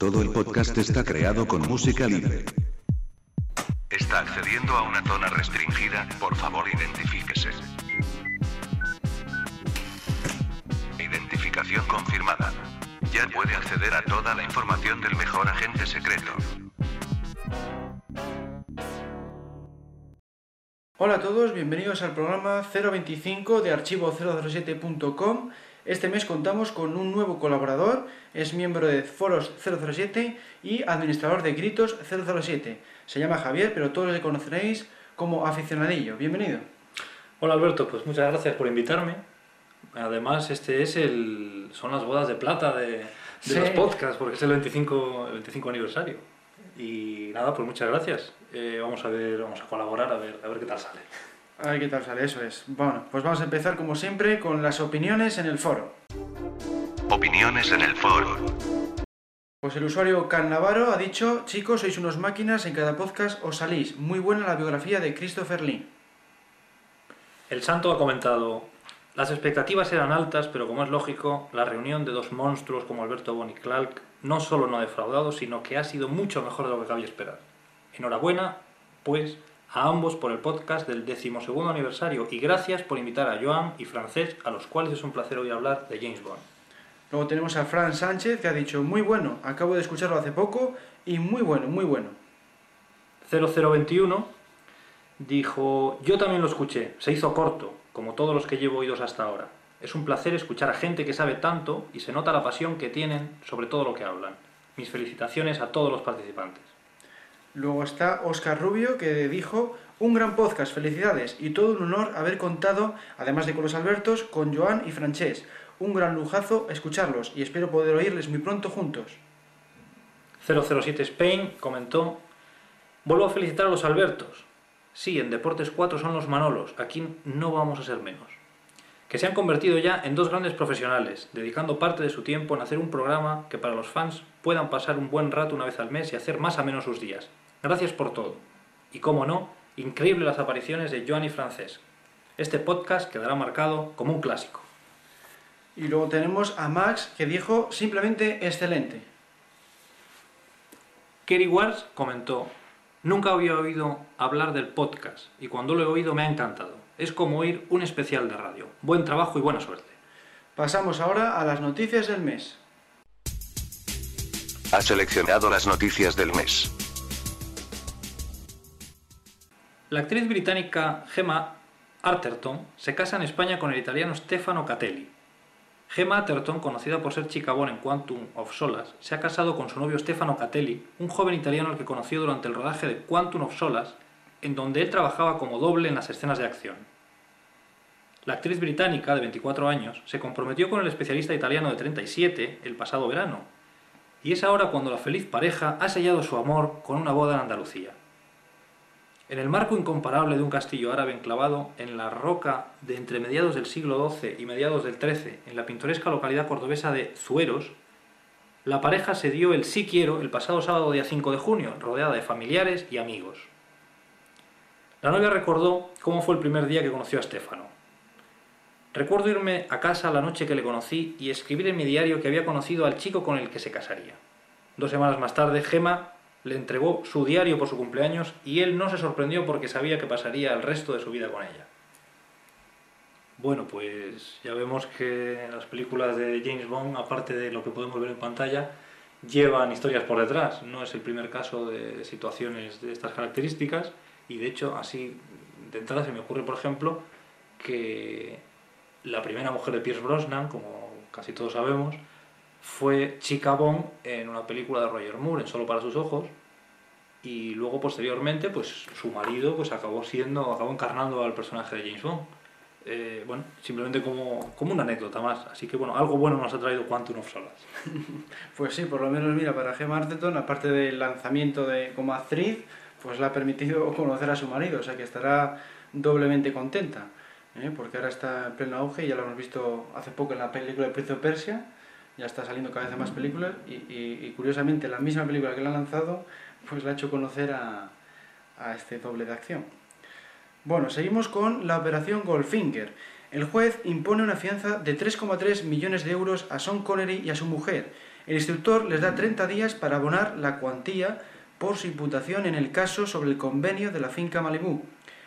Todo el podcast está creado con música libre. Está accediendo a una zona restringida, por favor identifíquese. Identificación confirmada. Ya puede acceder a toda la información del mejor agente secreto. Hola a todos, bienvenidos al programa 025 de archivo007.com. Este mes contamos con un nuevo colaborador, es miembro de Foros 007 y administrador de Gritos 007. Se llama Javier, pero todos le conoceréis como aficionadillo. Bienvenido. Hola Alberto, pues muchas gracias por invitarme. Además, este es el son las bodas de plata de, de Sí. los podcasts, porque es el 25, el 25 aniversario. Y nada, pues muchas gracias. Eh, vamos a ver, vamos a colaborar a ver, a ver qué tal sale. A ver qué tal sale, eso es. Bueno, pues vamos a empezar como siempre con las opiniones en el foro. Opiniones en el foro. Pues el usuario Cannavaro ha dicho, chicos, sois unos máquinas, en cada podcast os salís. Muy buena la biografía de Christopher Lee. El Santo ha comentado, las expectativas eran altas, pero como es lógico, la reunión de dos monstruos como Alberto Bon y Clark no solo no ha defraudado, sino que ha sido mucho mejor de lo que cabía esperar. Enhorabuena, pues, a ambos por el podcast del decimosegundo aniversario y gracias por invitar a Joan y Francesc, a los cuales es un placer hoy hablar de James Bond. Luego tenemos a Fran Sánchez que ha dicho, muy bueno, acabo de escucharlo hace poco y muy bueno, muy bueno. 0021 dijo, yo también lo escuché, se hizo corto, como todos los que llevo oídos hasta ahora. Es un placer escuchar a gente que sabe tanto y se nota la pasión que tienen sobre todo lo que hablan. Mis felicitaciones a todos los participantes. Luego está Oscar Rubio que dijo, un gran podcast, felicidades y todo un honor haber contado, además de con los Albertos, con Joan y Francés. Un gran lujazo escucharlos y espero poder oírles muy pronto juntos. 007 Spain comentó, vuelvo a felicitar a los Albertos. Sí, en Deportes 4 son los Manolos, aquí no vamos a ser menos. Que se han convertido ya en dos grandes profesionales, dedicando parte de su tiempo en hacer un programa que para los fans puedan pasar un buen rato una vez al mes y hacer más a menos sus días. Gracias por todo. Y como no, increíble las apariciones de Joan y Francesc. Este podcast quedará marcado como un clásico. Y luego tenemos a Max que dijo, simplemente excelente. Kerry Wars comentó, nunca había oído hablar del podcast y cuando lo he oído me ha encantado. Es como oír un especial de radio. Buen trabajo y buena suerte. Pasamos ahora a las noticias del mes. Ha seleccionado las noticias del mes. La actriz británica Gemma Arterton se casa en España con el italiano Stefano Catelli. Gemma Arterton, conocida por ser chica Bond en Quantum of Solace, se ha casado con su novio Stefano Catelli, un joven italiano al que conoció durante el rodaje de Quantum of Solace, en donde él trabajaba como doble en las escenas de acción. La actriz británica, de 24 años, se comprometió con el especialista italiano de 37 el pasado verano, y es ahora cuando la feliz pareja ha sellado su amor con una boda en Andalucía. En el marco incomparable de un castillo árabe enclavado en la roca de entre mediados del siglo XII y mediados del XIII, en la pintoresca localidad cordobesa de Zueros, la pareja se dio el sí quiero el pasado sábado día 5 de junio, rodeada de familiares y amigos. La novia recordó cómo fue el primer día que conoció a Stefano. Recuerdo irme a casa la noche que le conocí y escribir en mi diario que había conocido al chico con el que se casaría. Dos semanas más tarde, Gema le entregó su diario por su cumpleaños y él no se sorprendió porque sabía que pasaría el resto de su vida con ella. Bueno, pues ya vemos que las películas de James Bond, aparte de lo que podemos ver en pantalla, llevan historias por detrás. No es el primer caso de situaciones de estas características y de hecho así de entrada se me ocurre, por ejemplo, que la primera mujer de Pierce Brosnan, como casi todos sabemos, fue Chica Bond en una película de Roger Moore, en Solo para sus ojos, y luego posteriormente, pues su marido, pues acabó siendo, acabó encarnando al personaje de James Bond. Eh, bueno, simplemente como, como una anécdota más. Así que bueno, algo bueno nos ha traído Quantum of Solace. Pues sí, por lo menos mira, para Gemma Arterton, aparte del lanzamiento de como actriz, pues le ha permitido conocer a su marido, o sea que estará doblemente contenta, ¿eh? porque ahora está en pleno auge y ya lo hemos visto hace poco en la película de Príncipe Persia, ya está saliendo cada vez más películas y, curiosamente la misma película que le ha lanzado, pues le ha hecho conocer a, a este doble de acción. Bueno, seguimos con la operación Goldfinger. El juez impone una fianza de 3,3 millones de euros a Sean Connery y a su mujer, El instructor les da 30 días para abonar la cuantía por su imputación en el caso sobre el convenio de la finca Malibú.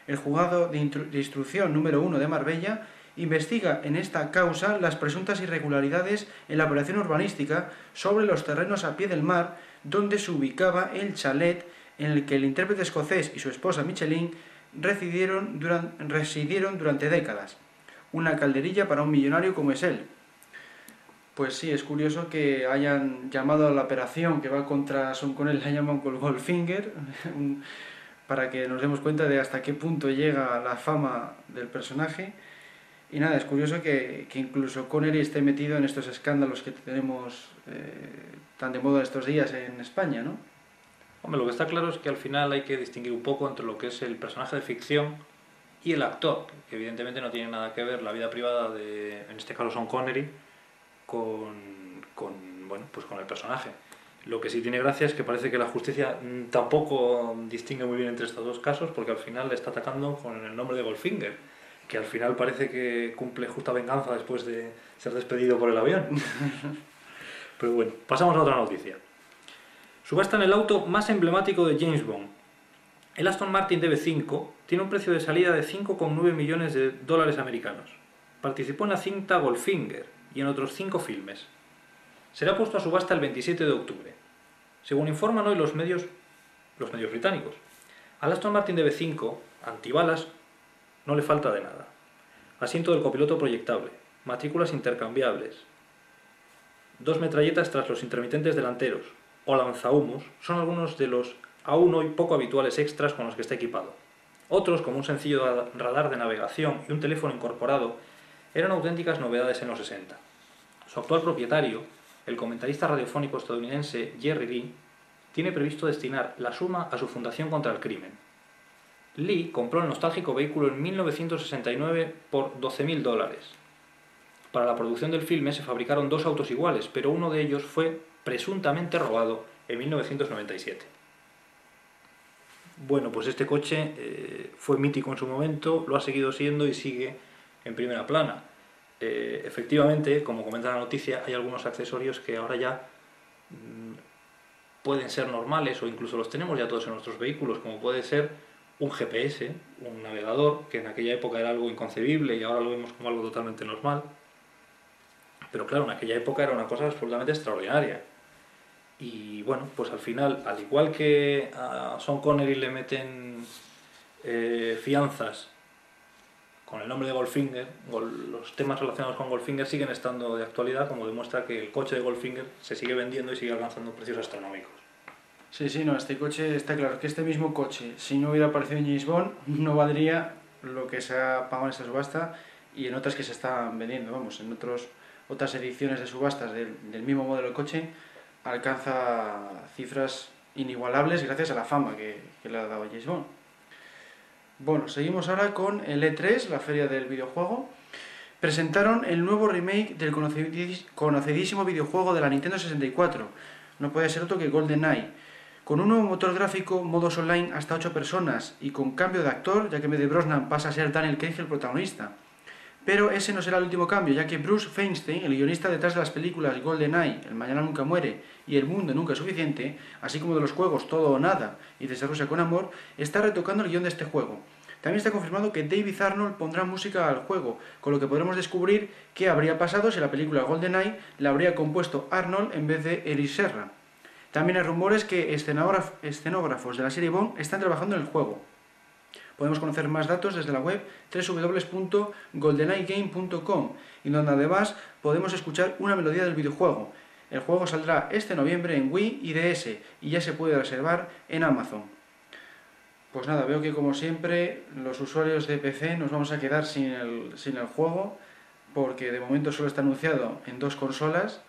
El juzgado de, de instrucción número 1 de Marbella investiga en esta causa las presuntas irregularidades en la operación urbanística sobre los terrenos a pie del mar donde se ubicaba el chalet en el que el intérprete escocés y su esposa Michelin residieron durante, décadas. Una calderilla para un millonario como es él. Pues sí, es curioso que hayan llamado a la operación que va contra Son con él, la llaman con Goldfinger, para que nos demos cuenta de hasta qué punto llega la fama del personaje. Y nada, es curioso que, que incluso Connery esté metido en estos escándalos que tenemos eh, tan de moda estos días en España, ¿no? Hombre, lo que está claro es que al final hay que distinguir un poco entre lo que es el personaje de ficción y el actor, que evidentemente no tiene nada que ver la vida privada de, en este caso, Son Connery, con, con, bueno, pues con el personaje. Lo que sí tiene gracia es que parece que la justicia mm, tampoco distingue muy bien entre estos dos casos, porque al final le está atacando con el nombre de Goldfinger, que al final parece que cumple justa venganza después de ser despedido por el avión. Pero bueno, pasamos a otra noticia. Subasta en el auto más emblemático de James Bond. El Aston Martin DB5 tiene un precio de salida de 5,9 millones de dólares americanos. Participó en la cinta Goldfinger y en otros 5 filmes. Será puesto a subasta el 27 de octubre. Según informan hoy los medios, los medios británicos, al Aston Martin DB5, antibalas, no le falta de nada. Asiento del copiloto proyectable, matrículas intercambiables, dos metralletas tras los intermitentes delanteros o lanzahumos son algunos de los aún hoy poco habituales extras con los que está equipado. Otros, como un sencillo radar de navegación y un teléfono incorporado, eran auténticas novedades en los 60. Su actual propietario, el comentarista radiofónico estadounidense Jerry Lee, tiene previsto destinar la suma a su Fundación contra el Crimen. Lee compró el nostálgico vehículo en 1969 por 12.000 dólares. Para la producción del filme se fabricaron dos autos iguales, pero uno de ellos fue presuntamente robado en 1997. Bueno, pues este coche eh, fue mítico en su momento, lo ha seguido siendo y sigue en primera plana. Eh, efectivamente, como comenta la noticia, hay algunos accesorios que ahora ya mm, pueden ser normales o incluso los tenemos ya todos en nuestros vehículos, como puede ser un GPS, un navegador, que en aquella época era algo inconcebible y ahora lo vemos como algo totalmente normal. Pero claro, en aquella época era una cosa absolutamente extraordinaria. Y bueno, pues al final, al igual que a Sean Connery le meten eh, fianzas con el nombre de Goldfinger, los temas relacionados con Goldfinger siguen estando de actualidad, como demuestra que el coche de Goldfinger se sigue vendiendo y sigue alcanzando precios astronómicos. Sí, sí, no, este coche está claro que este mismo coche, si no hubiera aparecido en James Bond, no valdría lo que se ha pagado en esta subasta y en otras que se están vendiendo, vamos, en otros, otras ediciones de subastas del, del mismo modelo de coche alcanza cifras inigualables gracias a la fama que, le ha dado James Bond. Bueno, seguimos ahora con el E3, la feria del videojuego. Presentaron el nuevo remake del conocidísimo videojuego de la Nintendo 64. No puede ser otro que GoldenEye. Con un nuevo motor gráfico, modos online hasta 8 personas y con cambio de actor, ya que en Brosnan pasa a ser Daniel Craig el protagonista. Pero ese no será el último cambio, ya que Bruce Feinstein, el guionista detrás de las películas GoldenEye, El Mañana Nunca Muere y El Mundo Nunca es Suficiente, así como de los juegos Todo o Nada y Desarrolla con Amor, está retocando el guion de este juego. También está confirmado que David Arnold pondrá música al juego, con lo que podremos descubrir qué habría pasado si la película GoldenEye la habría compuesto Arnold en vez de Eric Serra. También hay rumores que escenógrafos de la serie Bond están trabajando en el juego. Podemos conocer más datos desde la web www.goldeneyegame.com y donde además podemos escuchar una melodía del videojuego. El juego saldrá este noviembre en Wii y DS y ya se puede reservar en Amazon. Pues nada, veo que como siempre los usuarios de PC nos vamos a quedar sin el juego porque de momento solo está anunciado en dos consolas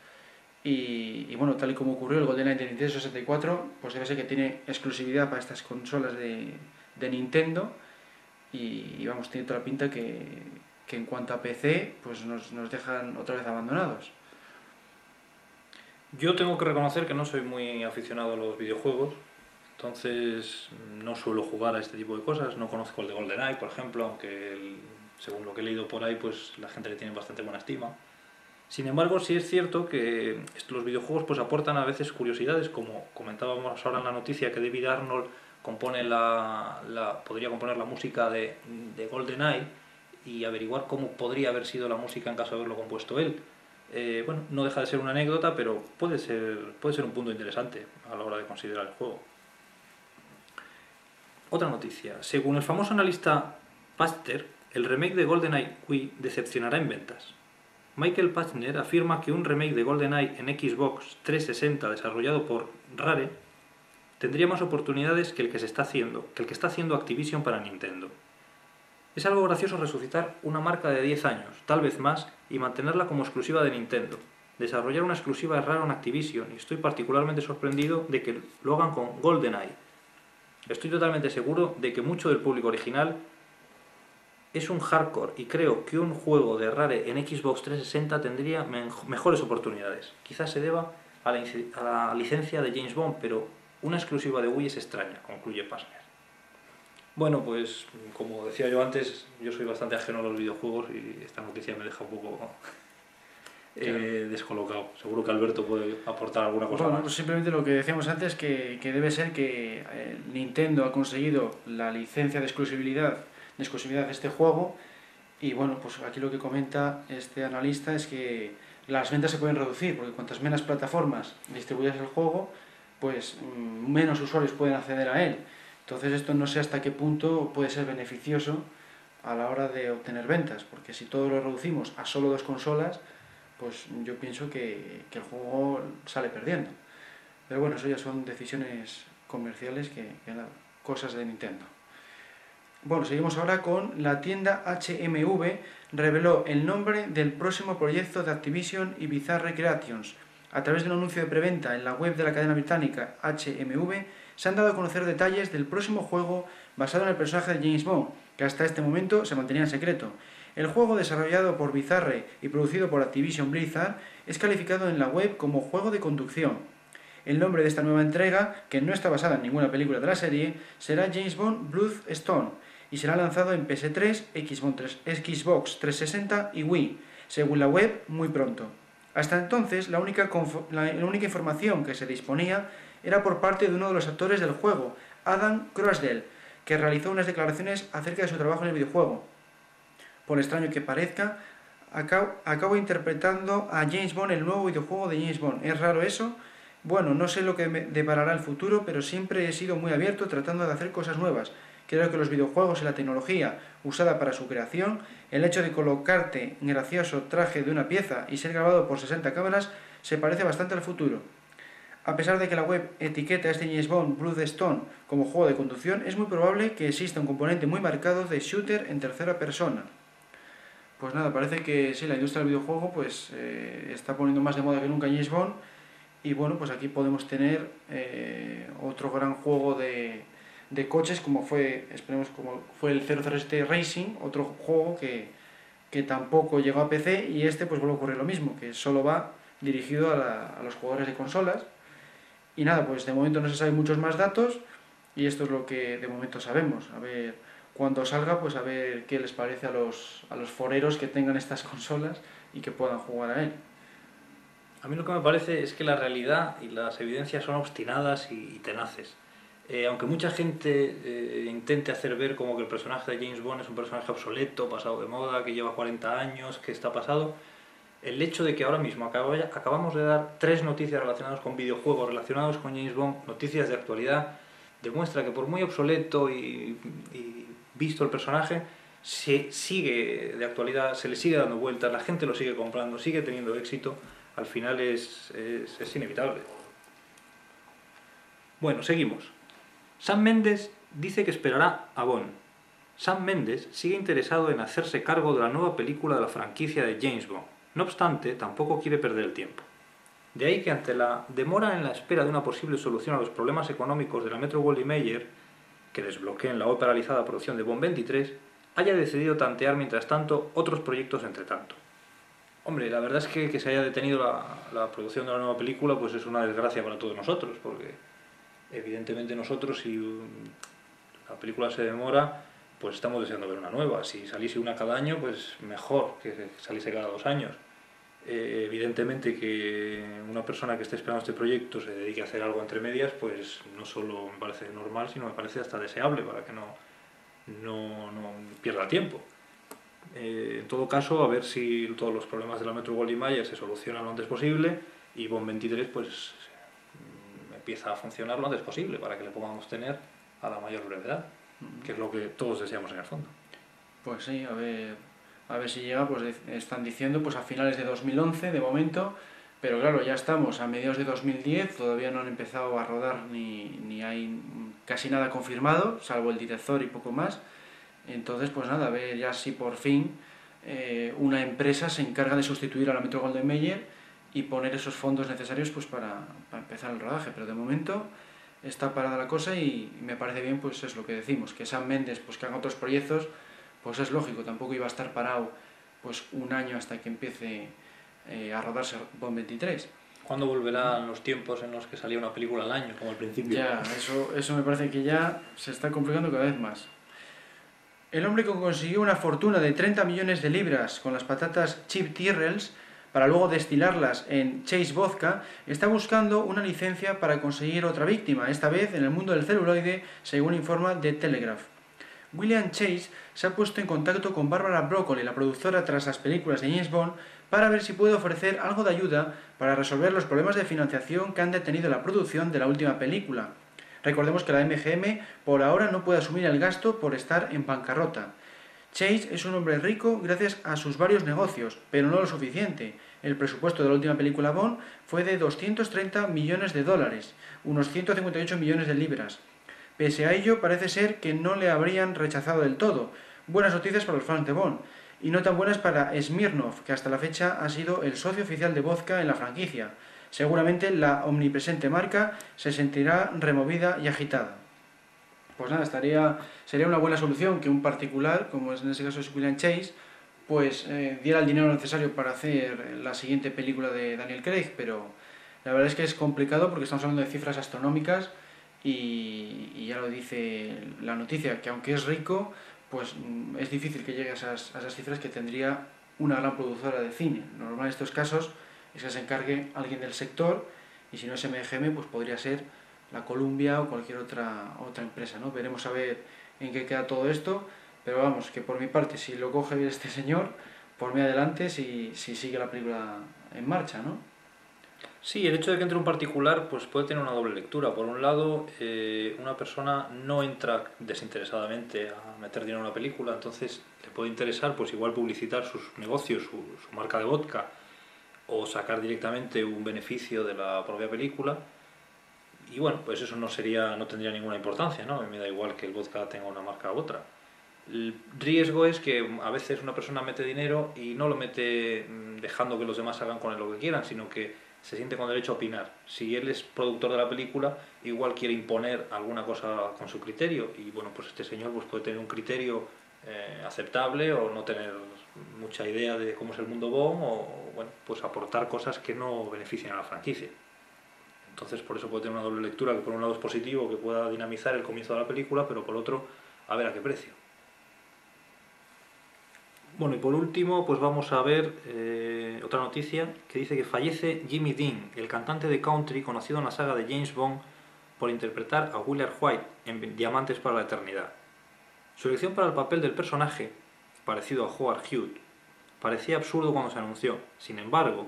y, bueno, tal y como ocurrió el GoldenEye de Nintendo 64, pues debe ser que tiene exclusividad para estas consolas de, Nintendo y, vamos, tiene toda la pinta que, que en cuanto a PC pues nos, nos, dejan otra vez abandonados. Yo tengo que reconocer que no soy muy aficionado a los videojuegos, entonces no suelo jugar a este tipo de cosas, no conozco el de GoldenEye, por ejemplo, aunque según lo que he leído por ahí, pues la gente le tiene bastante buena estima. Sin embargo, sí es cierto que los videojuegos pues aportan a veces curiosidades, como comentábamos ahora en la noticia que David Arnold compone la, podría componer la música de, de GoldenEye y averiguar cómo podría haber sido la música en caso de haberlo compuesto él. Eh, bueno, no deja de ser una anécdota, pero puede ser, puede ser un punto interesante a la hora de considerar el juego. Otra noticia. Según el famoso analista Paster, el remake de GoldenEye Wii decepcionará en ventas. Michael Pachner afirma que un remake de GoldenEye en Xbox 360 desarrollado por Rare tendría más oportunidades que el que se está haciendo, que el que está haciendo Activision para Nintendo. Es algo gracioso resucitar una marca de 10 años, tal vez más, y mantenerla como exclusiva de Nintendo. Desarrollar una exclusiva es raro en Activision y estoy particularmente sorprendido de que lo hagan con GoldenEye. Estoy totalmente seguro de que mucho del público original es un hardcore y creo que un juego de Rare en Xbox 360 tendría mejores oportunidades. Quizás se deba a la, licencia de James Bond, pero una exclusiva de Wii es extraña, concluye Pasner. Bueno, pues como decía yo antes, yo soy bastante ajeno a los videojuegos y esta noticia me deja un poco eh, descolocado. Seguro que Alberto puede aportar alguna cosa bueno, Pues simplemente lo que decíamos antes, que, que debe ser que eh, Nintendo ha conseguido la licencia de exclusividad de exclusividad de este juego. Y bueno, pues aquí lo que comenta este analista es que las ventas se pueden reducir, porque cuantas menos plataformas distribuyas el juego, pues mm, menos usuarios pueden acceder a él. Entonces esto no sé hasta qué punto puede ser beneficioso a la hora de obtener ventas, porque si todo lo reducimos a solo dos consolas, pues yo pienso que, el juego sale perdiendo. Pero bueno, eso ya son decisiones comerciales que, que cosas de Nintendo. Bueno, seguimos ahora con la tienda HMV reveló el nombre del próximo proyecto de Activision y Bizarre Creations. A través de un anuncio de preventa en la web de la cadena británica HMV se han dado a conocer detalles del próximo juego basado en el personaje de James Bond, que hasta este momento se mantenía en secreto. El juego desarrollado por Bizarre y producido por Activision Blizzard es calificado en la web como juego de conducción. El nombre de esta nueva entrega, que no está basada en ninguna película de la serie, será James Bond Bloodstone y será lanzado en PS3, Xbox 360 y Wii, según la web, muy pronto. Hasta entonces, la única, información que se disponía era por parte de uno de los actores del juego, Adam Croasdell, que realizó unas declaraciones acerca de su trabajo en el videojuego. Por extraño que parezca, acabo, acabo interpretando a James Bond el nuevo videojuego de James Bond. ¿Es raro eso? Bueno, no sé lo que me deparará el futuro, pero siempre he sido muy abierto tratando de hacer cosas nuevas Creo que los videojuegos y la tecnología usada para su creación, el hecho de colocarte en gracioso traje de una pieza y ser grabado por 60 cámaras, se parece bastante al futuro. A pesar de que la web etiqueta a este James Bond Bloodstone como juego de conducción, es muy probable que exista un componente muy marcado de shooter en tercera persona. Pues nada, parece que sí, la industria del videojuego pues, eh, está poniendo más de moda que nunca James Bond. Y bueno, pues aquí podemos tener eh, otro gran juego de, de coches como fue, esperemos, como fue el 007 Racing, otro juego que, que tampoco llegó a PC y este pues vuelve a ocurrir lo mismo, que solo va dirigido a, a, los jugadores de consolas. Y nada, pues de momento no se saben muchos más datos y esto es lo que de momento sabemos. A ver, cuando salga, pues a ver qué les parece a los, a los foreros que tengan estas consolas y que puedan jugar a él. A mí lo que me parece es que la realidad y las evidencias son obstinadas y tenaces. Eh, aunque mucha gente eh, intente hacer ver como que el personaje de James Bond es un personaje obsoleto, pasado de moda, que lleva 40 años, que está pasado, el hecho de que ahora mismo acabamos de dar tres noticias relacionadas con videojuegos, relacionados con James Bond, noticias de actualidad, demuestra que por muy obsoleto y, visto el personaje, se sigue de actualidad, se le sigue dando vueltas, la gente lo sigue comprando, sigue teniendo éxito, al final es, inevitable. Bueno, seguimos. Sam Mendes dice que esperará a Bond. Sam Mendes sigue interesado en hacerse cargo de la nueva película de la franquicia de James Bond. No obstante, tampoco quiere perder el tiempo. De ahí que ante la demora en la espera de una posible solución a los problemas económicos de la Metro Goldwyn Mayer, que desbloqueen la hoy paralizada producción de Bond 23, haya decidido tantear mientras tanto otros proyectos entre tanto. Hombre, la verdad es que que se haya detenido la, la producción de la nueva película pues es una desgracia para todos nosotros, porque evidentemente nosotros si la película se demora, pues estamos deseando ver una nueva. Si saliese una cada año, pues mejor que saliese cada dos años. Eh, evidentemente que una persona que esté esperando este proyecto se dedique a hacer algo entre medias, pues no solo me parece normal, sino me parece hasta deseable para que no, no, no pierda tiempo. Eh, en todo caso, a ver si todos los problemas de la Metro Goldwyn Mayer se solucionan lo antes posible y BOM 23 pues empieza a funcionar lo antes posible para que le podamos tener a la mayor brevedad, que es lo que todos deseamos en el fondo. Pues sí, a ver, a ver si llega, pues están diciendo pues a finales de 2011 de momento, pero claro, ya estamos a mediados de 2010, todavía no han empezado a rodar ni, ni hay casi nada confirmado, salvo el director y poco más. Entonces, pues nada, a ver ya si por fin eh, una empresa se encarga de sustituir a la Metro Golden Mayer y poner esos fondos necesarios pues para, para, empezar el rodaje. Pero de momento está parada la cosa y, me parece bien, pues es lo que decimos, que Sam Mendes pues que haga otros proyectos, pues es lógico, tampoco iba a estar parado pues un año hasta que empiece eh, a rodarse Bond 23. ¿Cuándo volverán los tiempos en los que salía una película al año, como al principio? Ya, eso, eso me parece que ya se está complicando cada vez más. El hombre que consiguió una fortuna de 30 millones de libras con las patatas Chip Tyrrells para luego destilarlas en Chase Vodka, está buscando una licencia para conseguir otra víctima, esta vez en el mundo del celuloide, según informa The Telegraph. William Chase se ha puesto en contacto con Barbara Broccoli, la productora tras las películas de James Bond, para ver si puede ofrecer algo de ayuda para resolver los problemas de financiación que han detenido la producción de la última película. Recordemos que la MGM por ahora no puede asumir el gasto por estar en bancarrota. Chase es un hombre rico gracias a sus varios negocios, pero no lo suficiente. El presupuesto de la última película Bond fue de 230 millones de dólares, unos 158 millones de libras. Pese a ello, parece ser que no le habrían rechazado del todo. Buenas noticias para los fans de Bond, y no tan buenas para Smirnov, que hasta la fecha ha sido el socio oficial de vodka en la franquicia seguramente la omnipresente marca se sentirá removida y agitada. Pues nada, estaría, sería una buena solución que un particular, como es en este caso es William Chase, pues eh, diera el dinero necesario para hacer la siguiente película de Daniel Craig, pero la verdad es que es complicado porque estamos hablando de cifras astronómicas y, ya lo dice la noticia, que aunque es rico, pues mm, es difícil que llegue a esas, cifras que tendría una gran productora de cine. Normal en estos casos es que se encargue alguien del sector y si no es MGM pues podría ser la Columbia o cualquier otra, otra empresa, ¿no? Veremos a ver en qué queda todo esto, pero vamos, que por mi parte, si lo coge este señor, por mí adelante si, si sigue la película en marcha, ¿no? Sí, el hecho de que entre un particular pues puede tener una doble lectura. Por un lado, eh, una persona no entra desinteresadamente a meter dinero en una película, entonces le puede interesar pues igual publicitar sus negocios, su, su marca de vodka, o sacar directamente un beneficio de la propia película. Y bueno, pues eso no sería, no tendría ninguna importancia, ¿no? Me da igual que el vodka tenga una marca u otra. El riesgo es que a veces una persona mete dinero y no lo mete mm, dejando que los demás hagan con él lo que quieran, sino que se siente con derecho a opinar. Si él es productor de la película, igual quiere imponer alguna cosa con su criterio y bueno, pues este señor pues puede tener un criterio eh, aceptable o no tener mucha idea de cómo es el mundo BOM o bueno, pues aportar cosas que no beneficien a la franquicia. Entonces por eso puede tener una doble lectura que por un lado es positivo, que pueda dinamizar el comienzo de la película, pero por otro, a ver a qué precio. Bueno, y por último, pues vamos a ver eh, otra noticia que dice que fallece Jimmy Dean, el cantante de country conocido en la saga de James Bond por interpretar a Willard White en Diamantes para la Eternidad. Su elección para el papel del personaje, parecido a Howard Hughes, parecía absurdo cuando se anunció. Sin embargo,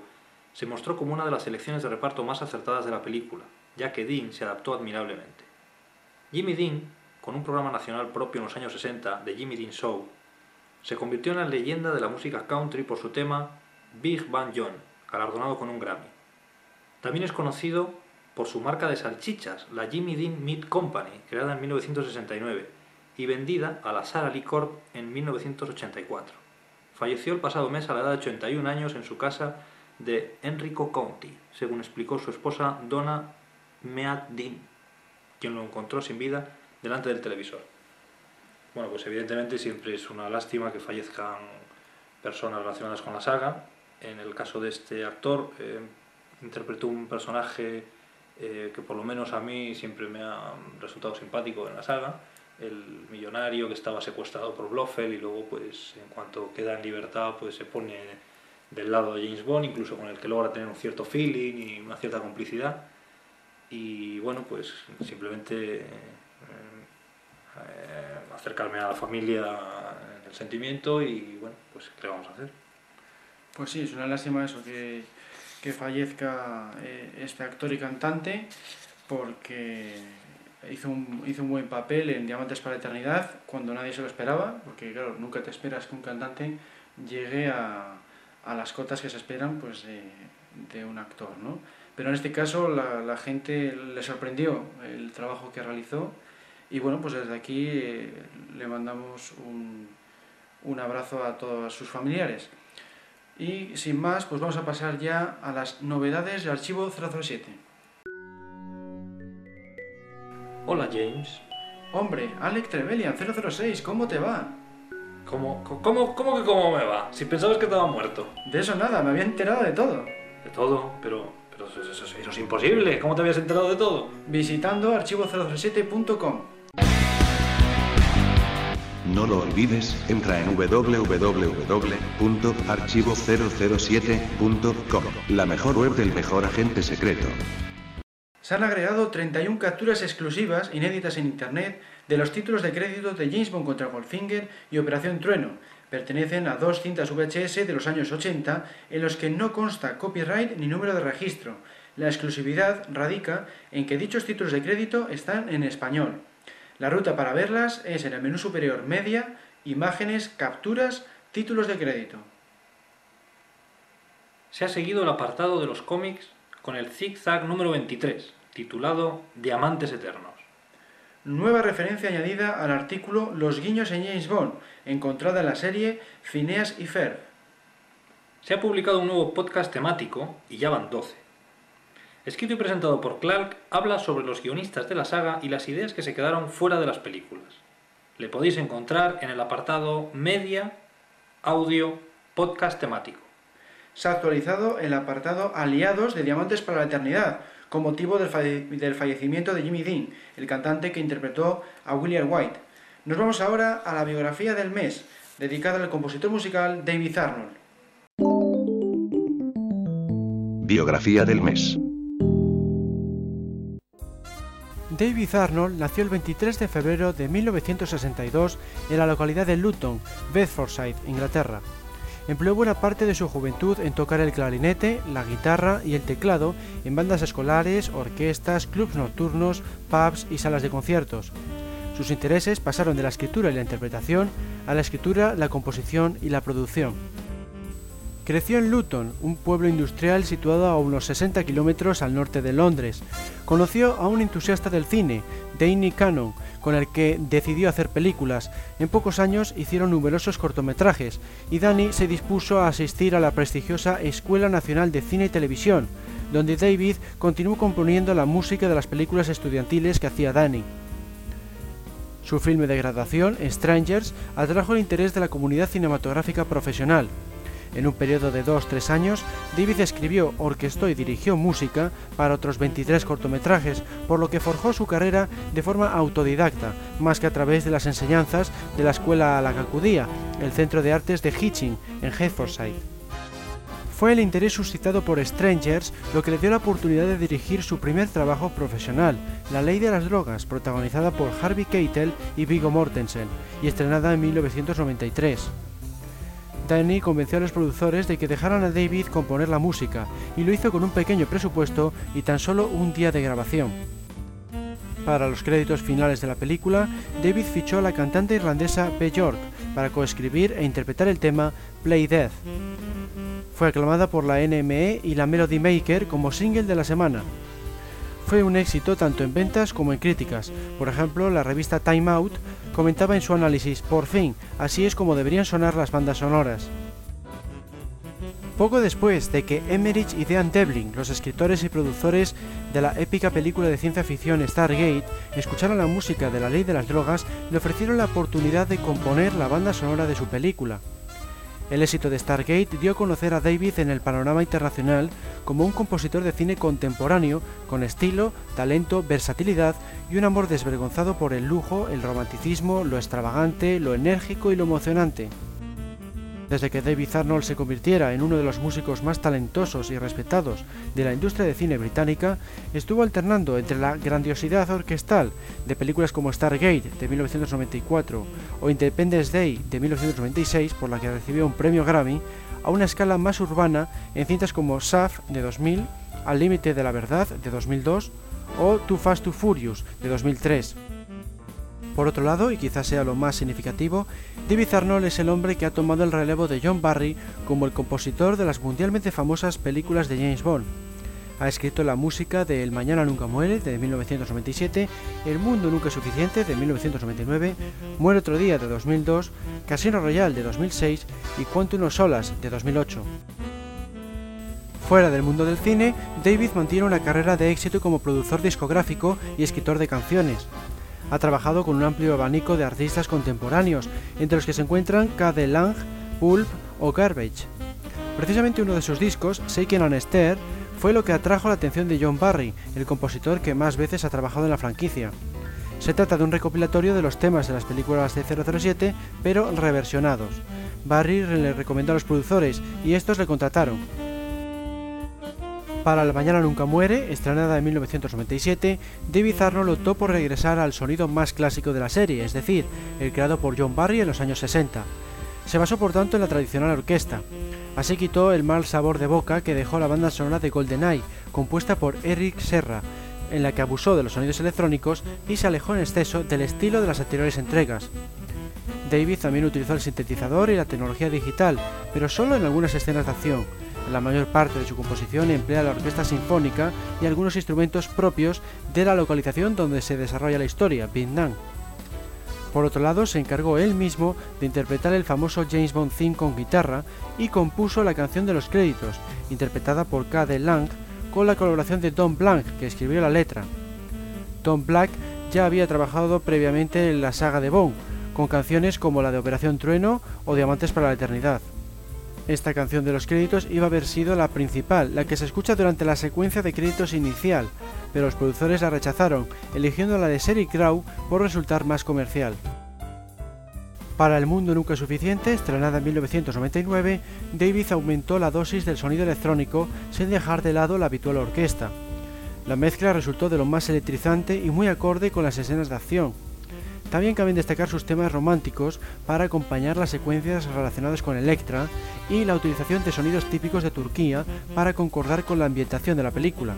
se mostró como una de las elecciones de reparto más acertadas de la película, ya que Dean se adaptó admirablemente. Jimmy Dean, con un programa nacional propio en los años 60, The Jimmy Dean Show, se convirtió en la leyenda de la música country por su tema Big Band John, galardonado con un Grammy. También es conocido por su marca de salchichas, la Jimmy Dean Meat Company, creada en 1969, y vendida a la Sara Lee Corp en 1984. Falleció el pasado mes a la edad de 81 años en su casa de Enrico County, según explicó su esposa Donna Mead-Dean, quien lo encontró sin vida delante del televisor. Bueno, pues evidentemente siempre es una lástima que fallezcan personas relacionadas con la saga. En el caso de este actor, eh, interpretó un personaje eh, que por lo menos a mí siempre me ha resultado simpático en la saga, el millonario que estaba secuestrado por Blofeld y luego pues en cuanto queda en libertad pues se pone del lado de James Bond, incluso con el que logra tener un cierto feeling y una cierta complicidad. Y bueno, pues simplemente eh, acercarme a la familia el sentimiento y bueno, pues ¿qué le vamos a hacer? Pues sí, es una lástima eso, que, que fallezca eh, este actor y cantante, porque hizo un, hizo un buen papel en Diamantes para la Eternidad cuando nadie se lo esperaba, porque claro, nunca te esperas que un cantante llegue a, a las cotas que se esperan pues, de, de un actor. ¿no? Pero en este caso la, la, gente le sorprendió el trabajo que realizó y bueno, pues desde aquí eh, le mandamos un, un abrazo a todos sus familiares. Y sin más, pues vamos a pasar ya a las novedades del archivo 007. Hola James. Hombre, Alec Trevelyan 006, ¿cómo te va? ¿Cómo, cómo, ¿Cómo que cómo me va? Si pensabas que estaba muerto. De eso nada, me había enterado de todo. De todo, pero, pero eso, eso, eso es imposible. ¿Cómo te habías enterado de todo? Visitando archivo007.com. No lo olvides, entra en www.archivo007.com, la mejor web del mejor agente secreto. Se han agregado 31 capturas exclusivas, inéditas en Internet, de los títulos de crédito de James Bond contra Goldfinger y Operación Trueno. Pertenecen a dos cintas VHS de los años 80 en los que no consta copyright ni número de registro. La exclusividad radica en que dichos títulos de crédito están en español. La ruta para verlas es en el menú superior Media, Imágenes, Capturas, Títulos de crédito. Se ha seguido el apartado de los cómics con el zigzag número 23, titulado Diamantes Eternos. Nueva referencia añadida al artículo Los guiños en James Bond, encontrada en la serie Phineas y Ferb. Se ha publicado un nuevo podcast temático, y ya van 12. Escrito y presentado por Clark, habla sobre los guionistas de la saga y las ideas que se quedaron fuera de las películas. Le podéis encontrar en el apartado Media, Audio, Podcast temático. Se ha actualizado el apartado Aliados de Diamantes para la Eternidad, con motivo del, falle del, fallecimiento de Jimmy Dean, el cantante que interpretó a William White. Nos vamos ahora a la biografía del mes, dedicada al compositor musical David Arnold. Biografía del mes. David Arnold nació el 23 de febrero de 1962 en la localidad de Luton, Bedfordshire, Inglaterra. Empleó buena parte de su juventud en tocar el clarinete, la guitarra y el teclado en bandas escolares, orquestas, clubs nocturnos, pubs y salas de conciertos. Sus intereses pasaron de la escritura y la interpretación a la escritura, la composición y la producción. Creció en Luton, un pueblo industrial situado a unos 60 kilómetros al norte de Londres. Conoció a un entusiasta del cine, Danny Cannon, con el que decidió hacer películas. En pocos años hicieron numerosos cortometrajes y Danny se dispuso a asistir a la prestigiosa Escuela Nacional de Cine y Televisión, donde David continuó componiendo la música de las películas estudiantiles que hacía Danny. Su filme de graduación, Strangers, atrajo el interés de la comunidad cinematográfica profesional. En un periodo de 2-3 años, David escribió, orquestó y dirigió música para otros 23 cortometrajes, por lo que forjó su carrera de forma autodidacta, más que a través de las enseñanzas de la escuela a la que acudía, el Centro de Artes de Hitching, en Hertfordshire. Fue el interés suscitado por Strangers lo que le dio la oportunidad de dirigir su primer trabajo profesional, La Ley de las Drogas, protagonizada por Harvey Keitel y Viggo Mortensen, y estrenada en 1993. Danny convenció a los productores de que dejaran a David componer la música, y lo hizo con un pequeño presupuesto y tan solo un día de grabación. Para los créditos finales de la película, David fichó a la cantante irlandesa Beth York para coescribir e interpretar el tema Play Death. Fue aclamada por la NME y la Melody Maker como single de la semana. Fue un éxito tanto en ventas como en críticas. Por ejemplo, la revista Time Out comentaba en su análisis, por fin, así es como deberían sonar las bandas sonoras. Poco después de que Emmerich y Dean Devlin, los escritores y productores de la épica película de ciencia ficción Stargate, escucharon la música de la ley de las drogas, le ofrecieron la oportunidad de componer la banda sonora de su película. El éxito de Stargate dio a conocer a David en el panorama internacional como un compositor de cine contemporáneo con estilo, talento, versatilidad y un amor desvergonzado por el lujo, el romanticismo, lo extravagante, lo enérgico y lo emocionante. Desde que David Arnold se convirtiera en uno de los músicos más talentosos y respetados de la industria de cine británica, estuvo alternando entre la grandiosidad orquestal de películas como Stargate de 1994 o Independence Day de 1996, por la que recibió un premio Grammy, a una escala más urbana en cintas como SAF de 2000, Al límite de la verdad de 2002 o Too Fast Too Furious de 2003. Por otro lado, y quizás sea lo más significativo, David Arnold es el hombre que ha tomado el relevo de John Barry como el compositor de las mundialmente famosas películas de James Bond. Ha escrito la música de El Mañana Nunca Muere de 1997, El Mundo Nunca es Suficiente de 1999, Muere Otro Día de 2002, Casino Royale de 2006 y Cuánto Unos Solas de 2008. Fuera del mundo del cine, David mantiene una carrera de éxito como productor discográfico y escritor de canciones. Ha trabajado con un amplio abanico de artistas contemporáneos, entre los que se encuentran K.D. Lang, Pulp o Garbage. Precisamente uno de sus discos, Shaken and Esther, fue lo que atrajo la atención de John Barry, el compositor que más veces ha trabajado en la franquicia. Se trata de un recopilatorio de los temas de las películas de 007, pero reversionados. Barry le recomendó a los productores y estos le contrataron, para El Mañana Nunca Muere, estrenada en 1997, David Arnold optó por regresar al sonido más clásico de la serie, es decir, el creado por John Barry en los años 60. Se basó por tanto en la tradicional orquesta. Así quitó el mal sabor de boca que dejó la banda sonora de GoldenEye, compuesta por Eric Serra, en la que abusó de los sonidos electrónicos y se alejó en exceso del estilo de las anteriores entregas. David también utilizó el sintetizador y la tecnología digital, pero solo en algunas escenas de acción, la mayor parte de su composición emplea la orquesta sinfónica y algunos instrumentos propios de la localización donde se desarrolla la historia, Vietnam. Por otro lado, se encargó él mismo de interpretar el famoso James Bond theme con guitarra y compuso la canción de los créditos, interpretada por K.D. Lang, con la colaboración de Don Blanc, que escribió la letra. Don Black ya había trabajado previamente en la saga de Bond, con canciones como la de Operación Trueno o Diamantes para la Eternidad. Esta canción de los créditos iba a haber sido la principal, la que se escucha durante la secuencia de créditos inicial, pero los productores la rechazaron, eligiendo la de Seri Crow por resultar más comercial. Para El Mundo Nunca Suficiente, estrenada en 1999, David aumentó la dosis del sonido electrónico sin dejar de lado la habitual orquesta. La mezcla resultó de lo más electrizante y muy acorde con las escenas de acción, también caben destacar sus temas románticos para acompañar las secuencias relacionadas con Electra y la utilización de sonidos típicos de Turquía para concordar con la ambientación de la película.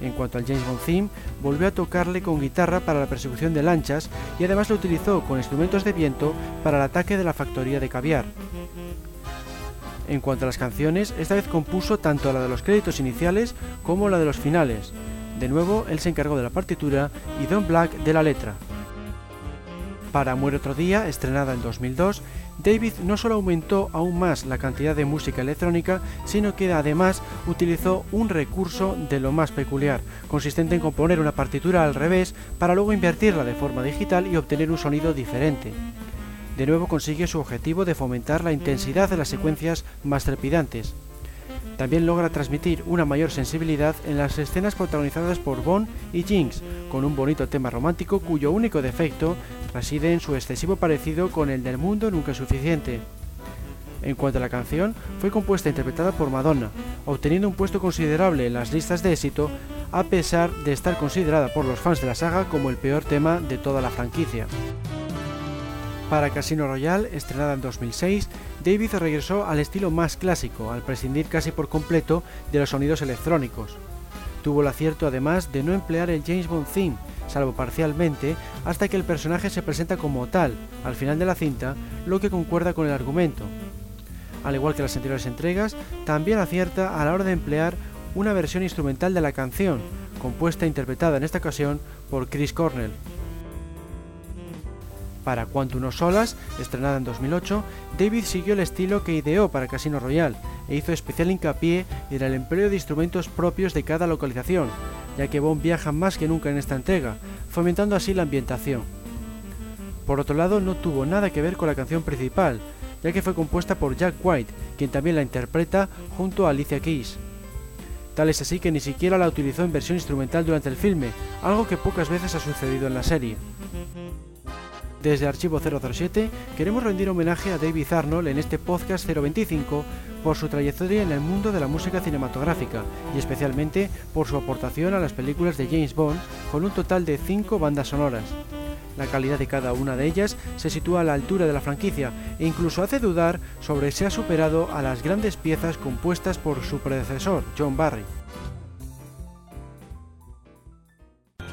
En cuanto al James Bond theme, volvió a tocarle con guitarra para la persecución de lanchas y además lo utilizó con instrumentos de viento para el ataque de la factoría de caviar. En cuanto a las canciones, esta vez compuso tanto la de los créditos iniciales como la de los finales. De nuevo, él se encargó de la partitura y Don Black de la letra. Para Muere otro día, estrenada en 2002, David no solo aumentó aún más la cantidad de música electrónica, sino que además utilizó un recurso de lo más peculiar, consistente en componer una partitura al revés para luego invertirla de forma digital y obtener un sonido diferente. De nuevo consigue su objetivo de fomentar la intensidad de las secuencias más trepidantes. También logra transmitir una mayor sensibilidad en las escenas protagonizadas por Bond y Jinx, con un bonito tema romántico cuyo único defecto reside en su excesivo parecido con el del mundo nunca suficiente. En cuanto a la canción, fue compuesta e interpretada por Madonna, obteniendo un puesto considerable en las listas de éxito, a pesar de estar considerada por los fans de la saga como el peor tema de toda la franquicia. Para Casino Royale, estrenada en 2006, David regresó al estilo más clásico, al prescindir casi por completo de los sonidos electrónicos. Tuvo el acierto además de no emplear el James Bond theme, salvo parcialmente, hasta que el personaje se presenta como tal, al final de la cinta, lo que concuerda con el argumento. Al igual que las anteriores entregas, también acierta a la hora de emplear una versión instrumental de la canción, compuesta e interpretada en esta ocasión por Chris Cornell. Para Quantum of Solas, estrenada en 2008, David siguió el estilo que ideó para Casino Royale e hizo especial hincapié en el empleo de instrumentos propios de cada localización, ya que Bond viaja más que nunca en esta entrega, fomentando así la ambientación. Por otro lado, no tuvo nada que ver con la canción principal, ya que fue compuesta por Jack White, quien también la interpreta junto a Alicia Keys. Tal es así que ni siquiera la utilizó en versión instrumental durante el filme, algo que pocas veces ha sucedido en la serie. Desde Archivo 007 queremos rendir homenaje a David Arnold en este podcast 025 por su trayectoria en el mundo de la música cinematográfica y especialmente por su aportación a las películas de James Bond con un total de 5 bandas sonoras. La calidad de cada una de ellas se sitúa a la altura de la franquicia e incluso hace dudar sobre si ha superado a las grandes piezas compuestas por su predecesor, John Barry.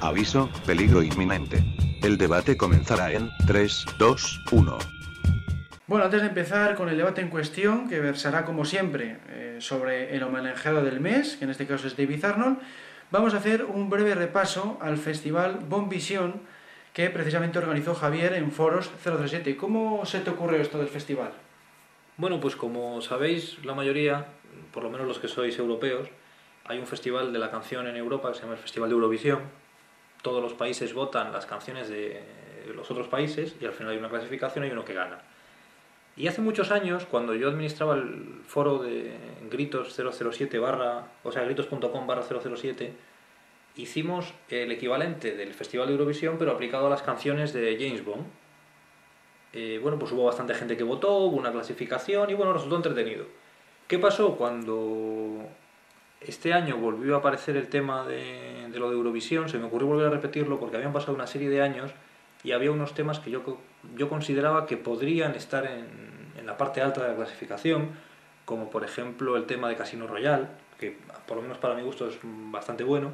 Aviso, peligro inminente. El debate comenzará en 3, 2, 1. Bueno, antes de empezar con el debate en cuestión, que versará como siempre eh, sobre el homenajeado del mes, que en este caso es David Arnold, vamos a hacer un breve repaso al festival Bon Vision que precisamente organizó Javier en Foros 037. ¿Cómo se te ocurrió esto del festival? Bueno, pues como sabéis, la mayoría, por lo menos los que sois europeos, hay un festival de la canción en Europa que se llama el Festival de Eurovisión. Todos los países votan las canciones de los otros países y al final hay una clasificación y uno que gana. Y hace muchos años, cuando yo administraba el foro de gritos 007 barra, o sea, gritos.com barra 007, hicimos el equivalente del Festival de Eurovisión, pero aplicado a las canciones de James Bond. Eh, bueno, pues hubo bastante gente que votó, hubo una clasificación y bueno, resultó entretenido. ¿Qué pasó cuando este año volvió a aparecer el tema de, lo de Eurovisión? Se me ocurrió volver a repetirlo porque habían pasado una serie de años y había unos temas que yo, yo consideraba que podrían estar en, la parte alta de la clasificación, como por ejemplo el tema de Casino Royale, que por lo menos para mi gusto es bastante bueno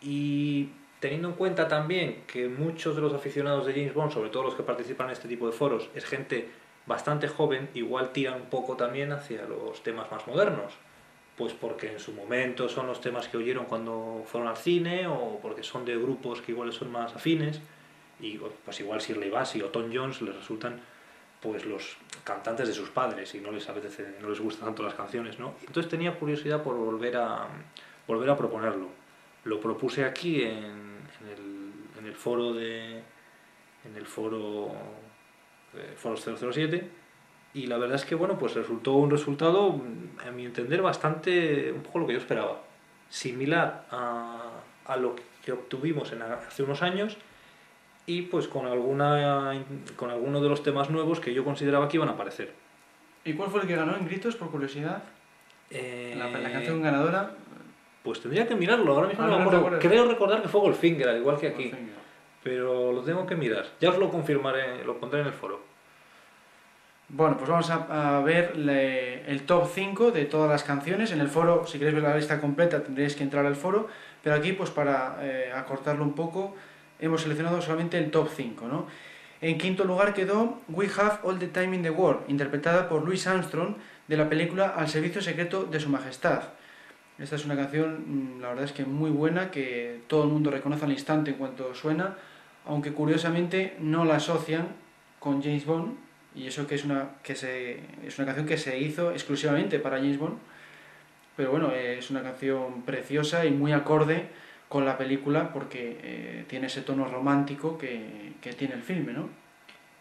y teniendo en cuenta también que muchos de los aficionados de James Bond, sobre todo los que participan en este tipo de foros, es gente bastante joven, igual tiran un poco también hacia los temas más modernos. Pues porque en su momento son los temas que oyeron cuando fueron al cine o porque son de grupos que igual son más afines y pues igual Shirley Bassey o Tom Jones les resultan pues los cantantes de sus padres y no les apetece, no les gustan tanto las canciones, ¿no? Entonces tenía curiosidad por volver a volver a proponerlo lo propuse aquí en, el, foro de en el foro eh, Foros 007 y la verdad es que bueno pues resultó un resultado a mi entender bastante un poco lo que yo esperaba similar a, a lo que obtuvimos en, hace unos años y pues con alguna con algunos de los temas nuevos que yo consideraba que iban a aparecer ¿y cuál fue el que ganó en gritos por curiosidad? Eh, la, la canción ganadora pues tendría que mirarlo, ahora mismo no, me Creo recordar que fue Goldfinger, al igual que aquí. Pero lo tengo que mirar. Ya os lo confirmaré, lo pondré en el foro. Bueno, pues vamos a, ver el top 5 de todas las canciones. En el foro, si queréis ver la lista completa, tendréis que entrar al foro. Pero aquí, pues para eh, acortarlo un poco, hemos seleccionado solamente el top 5. ¿no? En quinto lugar quedó We Have All the Time in the World, interpretada por Louis Armstrong de la película Al Servicio Secreto de Su Majestad. Esta es una canción, mm, la verdad es que muy buena, que todo el mundo reconoce al instante en cuanto suena, aunque curiosamente no la asocian con James Bond, y eso que es una, que se, es una canción que se hizo exclusivamente para James Bond, pero bueno, es una canción preciosa y muy acorde con la película porque eh, tiene ese tono romántico que, que, tiene el filme, ¿no?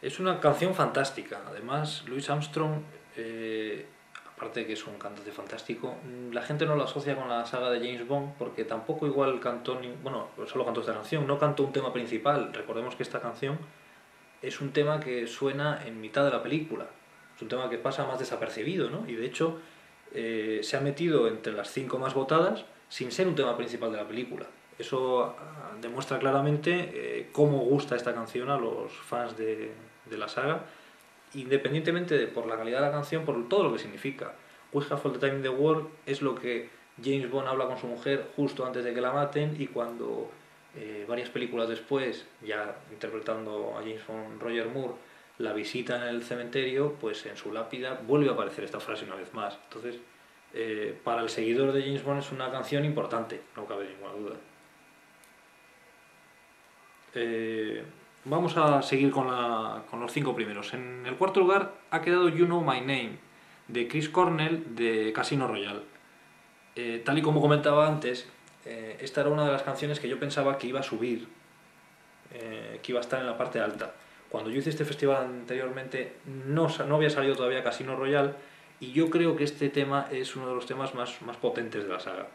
Es una canción fantástica, además Louis Armstrong... Eh aparte de que es un cantante fantástico, mm, la gente no lo asocia con la saga de James Bond porque tampoco igual cantó, ni, bueno, solo cantó esta canción, no cantó un tema principal. Recordemos que esta canción es un tema que suena en mitad de la película, es un tema que pasa más desapercibido, ¿no? Y de hecho eh, se ha metido entre las cinco más votadas sin ser un tema principal de la película. Eso ah, demuestra claramente eh, cómo gusta esta canción a los fans de, la saga independientemente de por la calidad de la canción, por todo lo que significa. We Have All the Time in the World es lo que James Bond habla con su mujer justo antes de que la maten y cuando eh, varias películas después, ya interpretando a James Bond Roger Moore, la visita en el cementerio, pues en su lápida vuelve a aparecer esta frase una vez más. Entonces, eh, para el seguidor de James Bond es una canción importante, no cabe ninguna duda. Eh, Vamos a seguir con, los cinco primeros. En el cuarto lugar ha quedado You Know My Name, de Chris Cornell, de Casino Royale. Tal y como comentaba antes, eh, esta era una de las canciones que yo pensaba que iba a subir, eh, que iba a estar en la parte alta. Cuando yo hice este festival anteriormente, no, había salido todavía Casino Royale, y yo creo que este tema es uno de los temas más, potentes de la saga.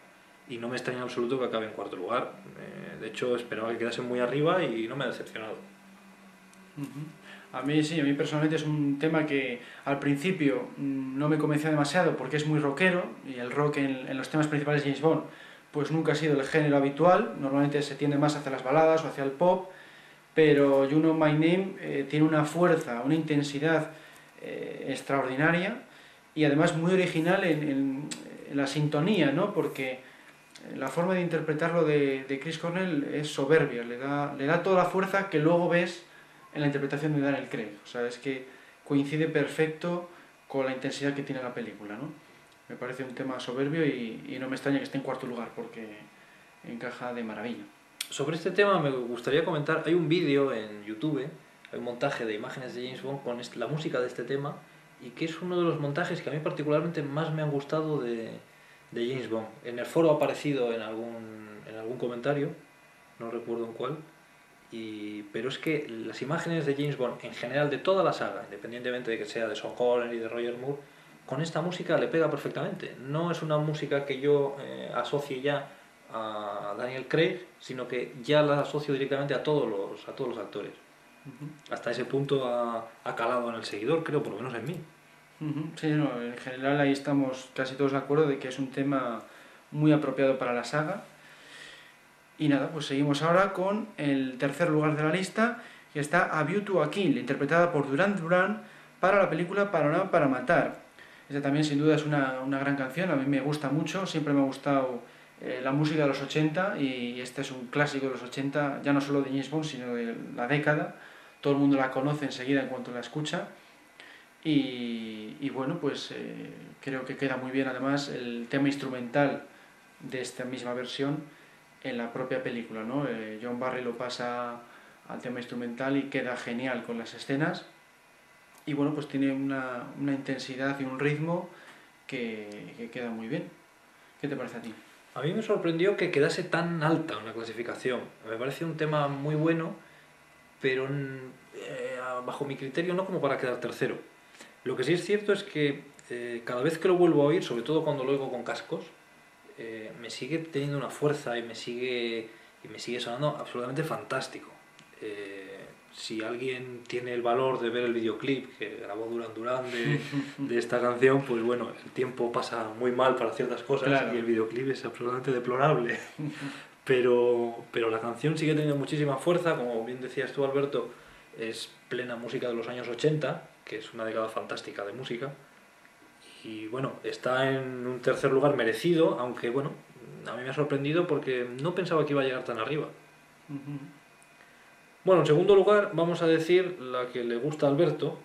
Y no me extraña en absoluto que acabe en cuarto lugar. de hecho, esperaba que quedase muy arriba y no me ha decepcionado. A mí sí, a mí personalmente es un tema que al principio mm, no me convenció demasiado porque es muy rockero y el rock en, los temas principales de James Bond pues nunca ha sido el género habitual, normalmente se tiende más hacia las baladas o hacia el pop, pero You Know My Name eh, tiene una fuerza, una intensidad eh, extraordinaria y además muy original en, la sintonía, ¿no? porque la forma de interpretarlo de, de, Chris Cornell es soberbia, le da, le da toda la fuerza que luego ves en la interpretación de Daniel Craig. O sea, es que coincide perfecto con la intensidad que tiene la película, ¿no? Me parece un tema soberbio y, no me extraña que esté en cuarto lugar porque encaja de maravilla. Sobre este tema me gustaría comentar, hay un vídeo en YouTube, hay un montaje de imágenes de James Bond con la música de este tema y que es uno de los montajes que a mí particularmente más me han gustado de, de James Bond. En el foro ha aparecido en algún, en algún comentario, no recuerdo en cuál, y, pero es que las imágenes de James Bond en general de toda la saga, independientemente de que sea de Sean Connery y de Roger Moore, con esta música le pega perfectamente. No es una música que yo eh, asocie ya a Daniel Craig, sino que ya la asocio directamente a todos los, a todos los actores. Hasta ese punto ha, ha, calado en el seguidor, creo, por lo menos en mí. Sí, no, en general ahí estamos casi todos de acuerdo de que es un tema muy apropiado para la saga y nada, pues seguimos ahora con el tercer lugar de la lista, que está A View to a Kill, interpretada por Duran Duran para la película Panorama para Matar. Esta también sin duda es una, una gran canción, a mí me gusta mucho, siempre me ha gustado eh, la música de los 80 y este es un clásico de los 80, ya no solo de James Bond, sino de la década. Todo el mundo la conoce enseguida en cuanto la escucha. Y, bueno, pues eh, creo que queda muy bien además el tema instrumental de esta misma versión en la propia película. ¿no? Eh, John Barry lo pasa al tema instrumental y queda genial con las escenas. Y bueno, pues tiene una, una intensidad y un ritmo que, que, queda muy bien. ¿Qué te parece a ti? A mí me sorprendió que quedase tan alta una clasificación. Me parece un tema muy bueno, pero eh, bajo mi criterio no como para quedar tercero. Lo que sí es cierto es que eh, cada vez que lo vuelvo a oír, sobre todo cuando lo oigo con cascos, eh, me sigue teniendo una fuerza y me sigue, y me sigue sonando absolutamente fantástico. Eh, si alguien tiene el valor de ver el videoclip que grabó Duran Duran de, de esta canción, pues bueno, el tiempo pasa muy mal para ciertas cosas y el videoclip es absolutamente deplorable. Pero, pero la canción sigue teniendo muchísima fuerza, como bien decías tú Alberto, es plena música de los años 80, que es una década fantástica de música y bueno, está en un tercer lugar merecido, aunque bueno, a mí me ha sorprendido porque no pensaba que iba a llegar tan arriba. Bueno, en segundo lugar vamos a decir la que le gusta a Alberto,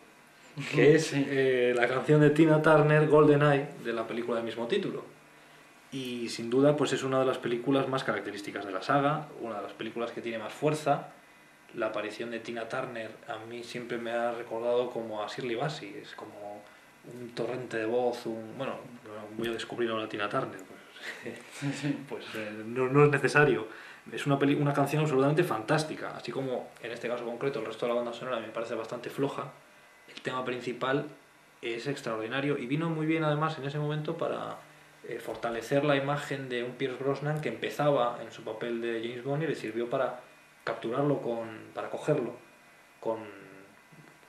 que es eh, la canción de Tina Turner, Golden Eye, de la película del mismo título. Y sin duda pues es una de las películas más características de la saga, una de las películas que tiene más fuerza. La aparición de Tina Turner a mí siempre me ha recordado como a Shirley Bassey, es como un torrente de voz, un, bueno, voy a descubrir a Tina Turner, pues, pues eh, no, no, es necesario. Es una, peli, una canción absolutamente fantástica, así como en este caso concreto el resto de la banda sonora me parece bastante floja, el tema principal es extraordinario y vino muy bien además en ese momento para eh, fortalecer la imagen de un Pierce Brosnan que empezaba en su papel de James Bond y le sirvió para capturarlo, con, para cogerlo con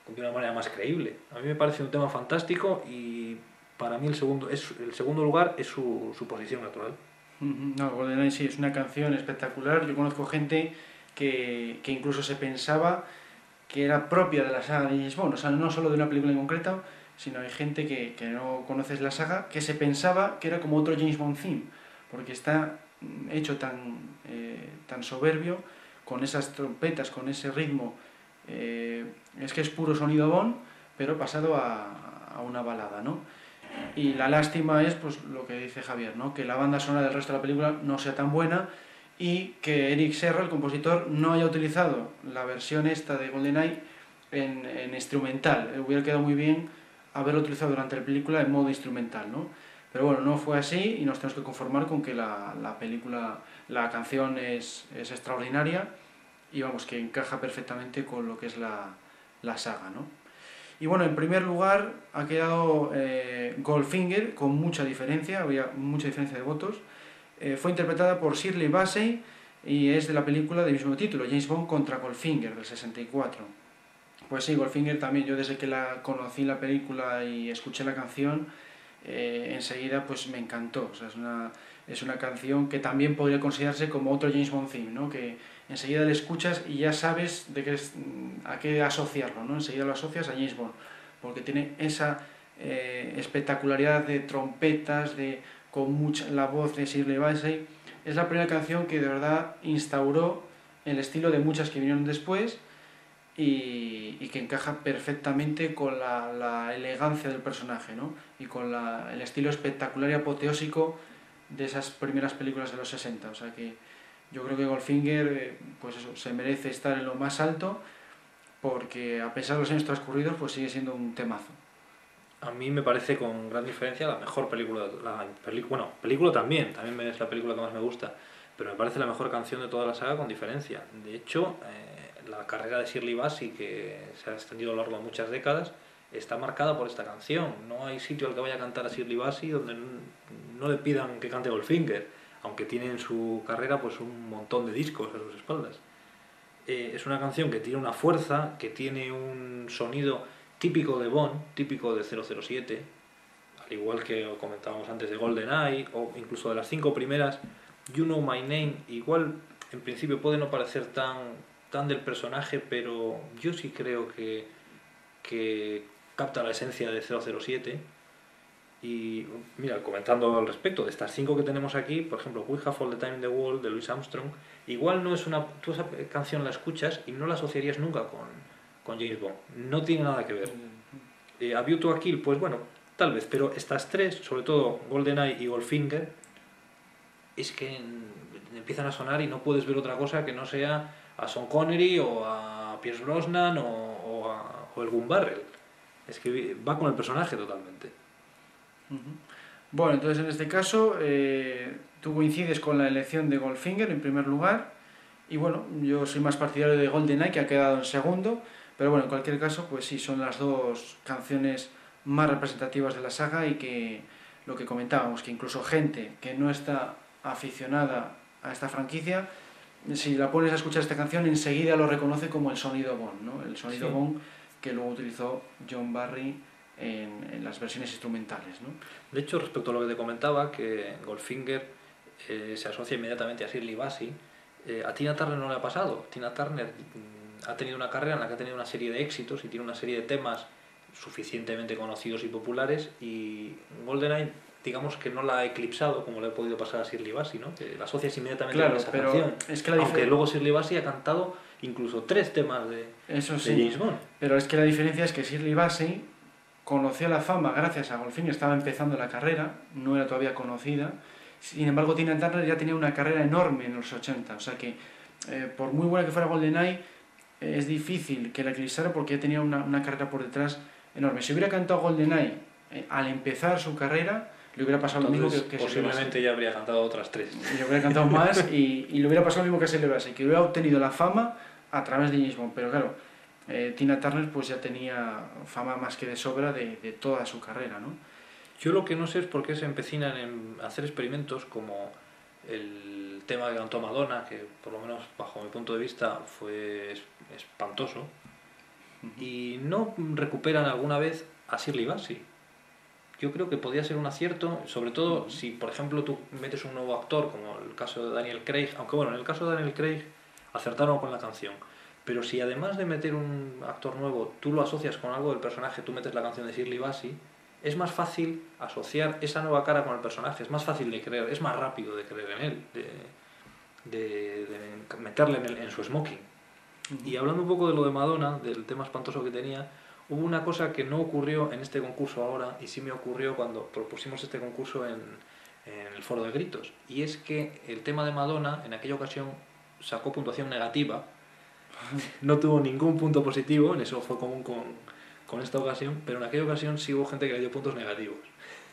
de una manera más creíble. A mí me parece un tema fantástico y para mí el segundo, es, el segundo lugar es su, su posición natural. No, GoldenEye sí, es una canción espectacular. Yo conozco gente que, que, incluso se pensaba que era propia de la saga de James Bond, o sea, no solo de una película en concreto, sino hay gente que, que no conoces la saga que se pensaba que era como otro James Bond theme, porque está hecho tan, eh, tan soberbio, con esas trompetas, con ese ritmo eh, es que es puro sonido Bond, pero pasado a, a, una balada, ¿no? Y la lástima es pues lo que dice Javier, ¿no? Que la banda sonora del resto de la película no sea tan buena y que Eric Serra, el compositor, no haya utilizado la versión esta de GoldenEye en, en instrumental. Eh, hubiera quedado muy bien haberlo utilizado durante la película en modo instrumental, ¿no? Pero bueno, no fue así y nos tenemos que conformar con que la, la película, la canción es, es extraordinaria y vamos, que encaja perfectamente con lo que es la, la saga, ¿no? Y bueno, en primer lugar ha quedado eh, Goldfinger con mucha diferencia, había mucha diferencia de votos. Eh, fue interpretada por Shirley Bassey y es de la película del mismo título, James Bond contra Goldfinger, del 64. Pues sí, Goldfinger también, yo desde que la conocí la película y escuché la canción, eh, enseguida pues me encantó. O sea, es una, es una canción que también podría considerarse como otro James Bond theme, ¿no? Que enseguida le escuchas y ya sabes de qué es, a qué asociarlo, ¿no? Enseguida lo asocias a James Bond, porque tiene esa eh, espectacularidad de trompetas, de, con mucha, la voz de Shirley Bassey. Es la primera canción que de verdad instauró el estilo de muchas que vinieron después y, que encaja perfectamente con la, elegancia del personaje ¿no? y con el estilo espectacular y apoteósico de esas primeras películas de los 60. O sea que yo creo que Goldfinger eh, pues eso, se merece estar en lo más alto porque a pesar de los años transcurridos pues sigue siendo un temazo. A mí me parece con gran diferencia la mejor película, la bueno, película también, también es la película que más me gusta, pero me parece la mejor canción de toda la saga con diferencia. De hecho, eh, la carrera de Shirley Bassey, que se ha extendido a lo largo de muchas décadas, está marcada por esta canción. No hay sitio al que vaya a cantar a Shirley Bassey donde no le pidan que cante Goldfinger, aunque tiene en su carrera pues un montón de discos a sus espaldas. Eh, es una canción que tiene una fuerza, que tiene un sonido típico de Bond, típico de 007, al igual que comentábamos antes de GoldenEye, o incluso de las cinco primeras, You Know My Name, igual en principio puede no parecer tan, tan del personaje, pero yo sí creo que, que capta la esencia de 007. Y mira, comentando al respecto de estas cinco que tenemos aquí, por ejemplo, We Have All the Time in the World de Louis Armstrong, igual no es una. Tú esa canción la escuchas y no la asociarías nunca con, con James Bond. No tiene nada que ver. Eh, a View to a Kill, pues bueno, tal vez, pero estas tres, sobre todo GoldenEye y Goldfinger, es que empiezan a sonar y no puedes ver otra cosa que no sea a Sean Connery o a Pierce Brosnan o, o, a, o el Gun Barrel. Es que va con el personaje totalmente. Uh -huh. Bueno, entonces en este caso eh, tú coincides con la elección de Goldfinger en primer lugar y bueno, yo soy más partidario de GoldenEye que ha quedado en segundo, pero bueno, en cualquier caso, pues sí, son las dos canciones más representativas de la saga y que lo que comentábamos, que incluso gente que no está aficionada a esta franquicia, si la pones a escuchar esta canción, enseguida lo reconoce como el sonido Bond, ¿no? El sonido sí. Bond que luego utilizó John Barry en, en, las versiones instrumentales, ¿no? De hecho, respecto a lo que te comentaba, que Goldfinger eh, se asocia inmediatamente a Shirley Bassey, eh, a Tina Turner no le ha pasado. Tina Turner mm, ha tenido una carrera en la que ha tenido una serie de éxitos y tiene una serie de temas suficientemente conocidos y populares y GoldenEye digamos que no la ha eclipsado como le ha podido pasar a Shirley Bassey, ¿no? Que la asocias inmediatamente claro, con esa pero canción. Es que la Aunque luego Shirley Bassey ha cantado incluso tres temas de, Eso sí, de James Bond. Pero es que la diferencia es que Shirley Bassey conoció la fama gracias a Goldfinger, estaba empezando la carrera, no era todavía conocida. Sin embargo, Tina Turner ya tenía una carrera enorme en los 80, o sea que eh, por muy buena que fuera GoldenEye, eh, es difícil que la eclipsara porque ya tenía una, una, carrera por detrás enorme. Si hubiera cantado GoldenEye eh, al empezar su carrera, le hubiera pasado Entonces, lo mismo que, que posiblemente ya habría cantado otras tres. Y le hubiera cantado más y, y, le hubiera pasado lo mismo que a Bassey, que hubiera obtenido la fama a través de James Bond. Pero claro, eh, Tina Turner pues ya tenía fama más que de sobra de, de, toda su carrera, ¿no? Yo lo que no sé es por qué se empecinan en hacer experimentos como el tema que cantó Madonna, que por lo menos bajo mi punto de vista fue espantoso, uh -huh. y no recuperan alguna vez a Shirley Bassey yo creo que podría ser un acierto, sobre todo si, por ejemplo, tú metes un nuevo actor, como el caso de Daniel Craig, aunque bueno, en el caso de Daniel Craig acertaron con la canción, pero si además de meter un actor nuevo, tú lo asocias con algo del personaje, tú metes la canción de Shirley Bassey, es más fácil asociar esa nueva cara con el personaje, es más fácil de creer, es más rápido de creer en él, de, de, de meterle en, el, en, su smoking. Uh -huh. Y hablando un poco de lo de Madonna, del tema espantoso que tenía, hubo una cosa que no ocurrió en este concurso ahora y sí me ocurrió cuando propusimos este concurso en, en, el foro de gritos y es que el tema de Madonna en aquella ocasión sacó puntuación negativa no tuvo ningún punto positivo en eso fue común con, con esta ocasión pero en aquella ocasión sí hubo gente que le dio puntos negativos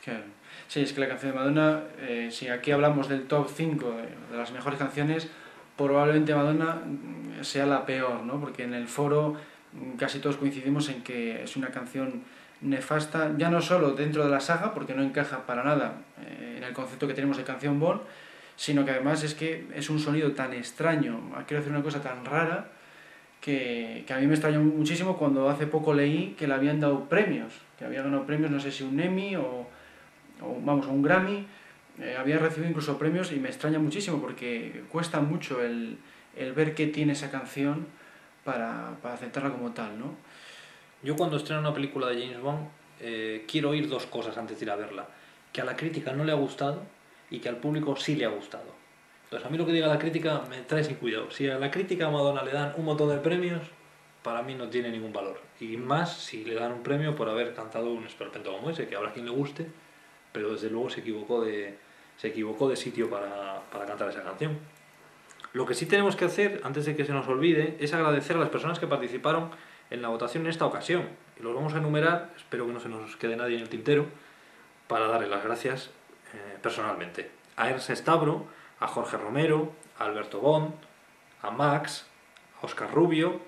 claro. sí, es que la canción de Madonna eh, si aquí hablamos del top 5 de, de las mejores canciones probablemente Madonna sea la peor ¿no? porque en el foro casi todos coincidimos en que es una canción nefasta, ya no solo dentro de la saga, porque no encaja para nada eh, en el concepto que tenemos de canción Bond, sino que además es que es un sonido tan extraño, quiero decir una cosa tan rara, que, a mí me extrañó muchísimo cuando hace poco leí que le habían dado premios, que había ganado premios, no sé si un Emmy o, o vamos, un Grammy, eh, había recibido incluso premios y me extraña muchísimo porque cuesta mucho el, el ver qué tiene esa canción para, para aceptarla como tal, ¿no? Yo cuando estreno una película de James Bond eh, quiero oír dos cosas antes de ir a verla. Que a la crítica no le ha gustado y que al público sí le ha gustado. Entonces a mí lo que diga la crítica me trae sin cuidado. Si a la crítica Madonna le dan un montón de premios, para mí no tiene ningún valor. Y más si le dan un premio por haber cantado un esperpento como ese, que habrá quien le guste, pero desde luego se equivocó de, se equivocó de sitio para, para cantar esa canción. Lo que sí tenemos que hacer, antes de que se nos olvide, es agradecer a las personas que participaron en la votación en esta ocasión. Y los vamos a enumerar, espero que no se nos quede nadie en el tintero, para darle las gracias eh, personalmente. A Ernst Stabro, a Jorge Romero, a Alberto Bond, a Max, a Oscar Rubio,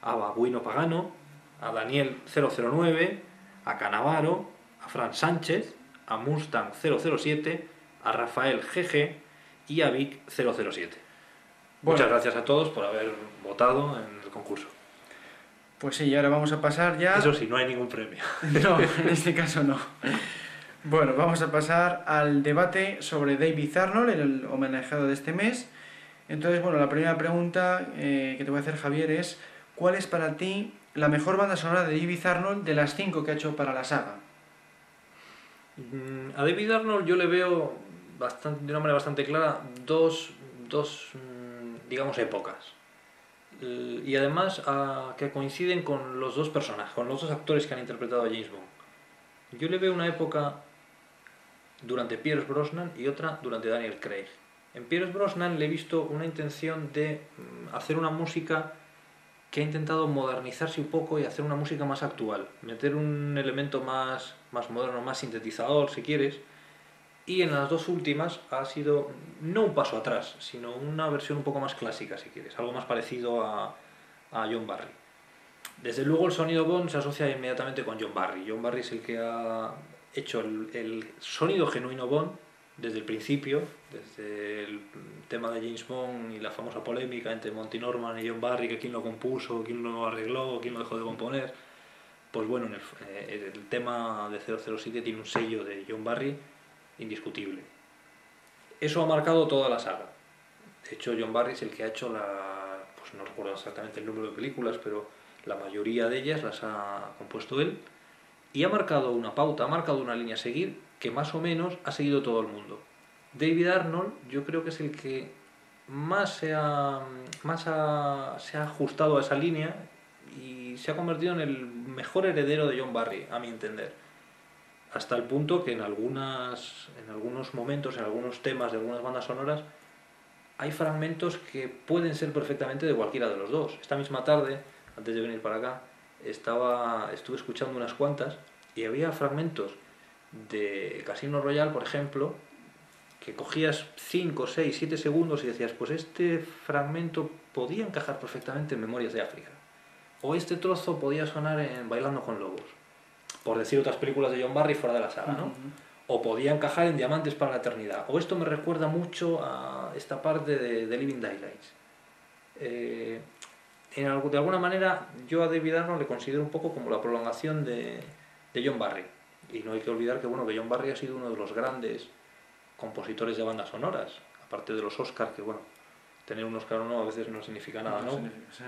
a Babuino Pagano, a Daniel 009, a Canavaro, a Fran Sánchez, a Mustang 007, a Rafael GG y a Vic 007. Bueno. Muchas gracias a todos por haber votado en el concurso. Pues sí, y ahora vamos a pasar ya... Eso sí, no hay ningún premio. No, en este caso no. Bueno, vamos a pasar al debate sobre David Arnold, el homenajeado de este mes. Entonces, bueno, la primera pregunta eh, que te voy a hacer, Javier, es ¿cuál es para ti la mejor banda sonora de David Arnold de las cinco que ha hecho para la saga? Mm, A David Arnold yo le veo bastante, de una manera bastante clara dos, dos mm, digamos, épocas. Y además que coinciden con los dos personajes, con los dos actores que han interpretado a James Bond. Yo le veo una época durante Pierce Brosnan y otra durante Daniel Craig. En Pierce Brosnan le he visto una intención de mm, hacer una música que ha intentado modernizarse un poco y hacer una música más actual, meter un elemento más, más moderno, más sintetizador, si quieres, y en las dos últimas ha sido no un paso atrás, sino una versión un poco más clásica, si quieres, algo más parecido a, a John Barry. Desde luego el sonido Bond se asocia inmediatamente con John Barry. John Barry es el que ha hecho el, sonido genuino Bond desde el principio, desde el tema de James Bond y la famosa polémica entre Monty Norman y John Barry, que quién lo compuso, quién lo arregló, quién lo dejó de componer. Pues bueno, en el, eh, el tema de 007 tiene un sello de John Barry indiscutible. Eso ha marcado toda la saga. De hecho, John Barry es el que ha hecho la. Pues no recuerdo exactamente el número de películas, pero la mayoría de ellas las ha compuesto él. Y ha marcado una pauta, ha marcado una línea a seguir que más o menos ha seguido todo el mundo. David Arnold, yo creo que es el que más se ha, ajustado a esa línea y se ha convertido en el mejor heredero de John Barry, a mi entender hasta el punto que en algunos momentos, en algunos temas de algunas bandas sonoras, hay fragmentos que pueden ser perfectamente de cualquiera de los dos. Esta misma tarde, antes de venir para acá, estaba, estuve escuchando unas cuantas y había fragmentos de Casino Royale, por ejemplo, que cogías 5, 6, 7 segundos y decías, pues este fragmento podía encajar perfectamente en Memorias de África. O este trozo podía sonar en Bailando con Lobos por decir otras películas de John Barry fuera de la saga, ¿no? O podía encajar en Diamantes para la Eternidad. O esto me recuerda mucho a esta parte de, de Living Daylights. Eh, en algo- de alguna manera, yo a David Arnold le considero un poco como la prolongación de, de John Barry. Y no hay que olvidar que, bueno, que John Barry ha sido uno de los grandes compositores de bandas sonoras. Aparte de los Oscars, que bueno, tener un Oscar o no a veces no significa nada, ¿no? Sí.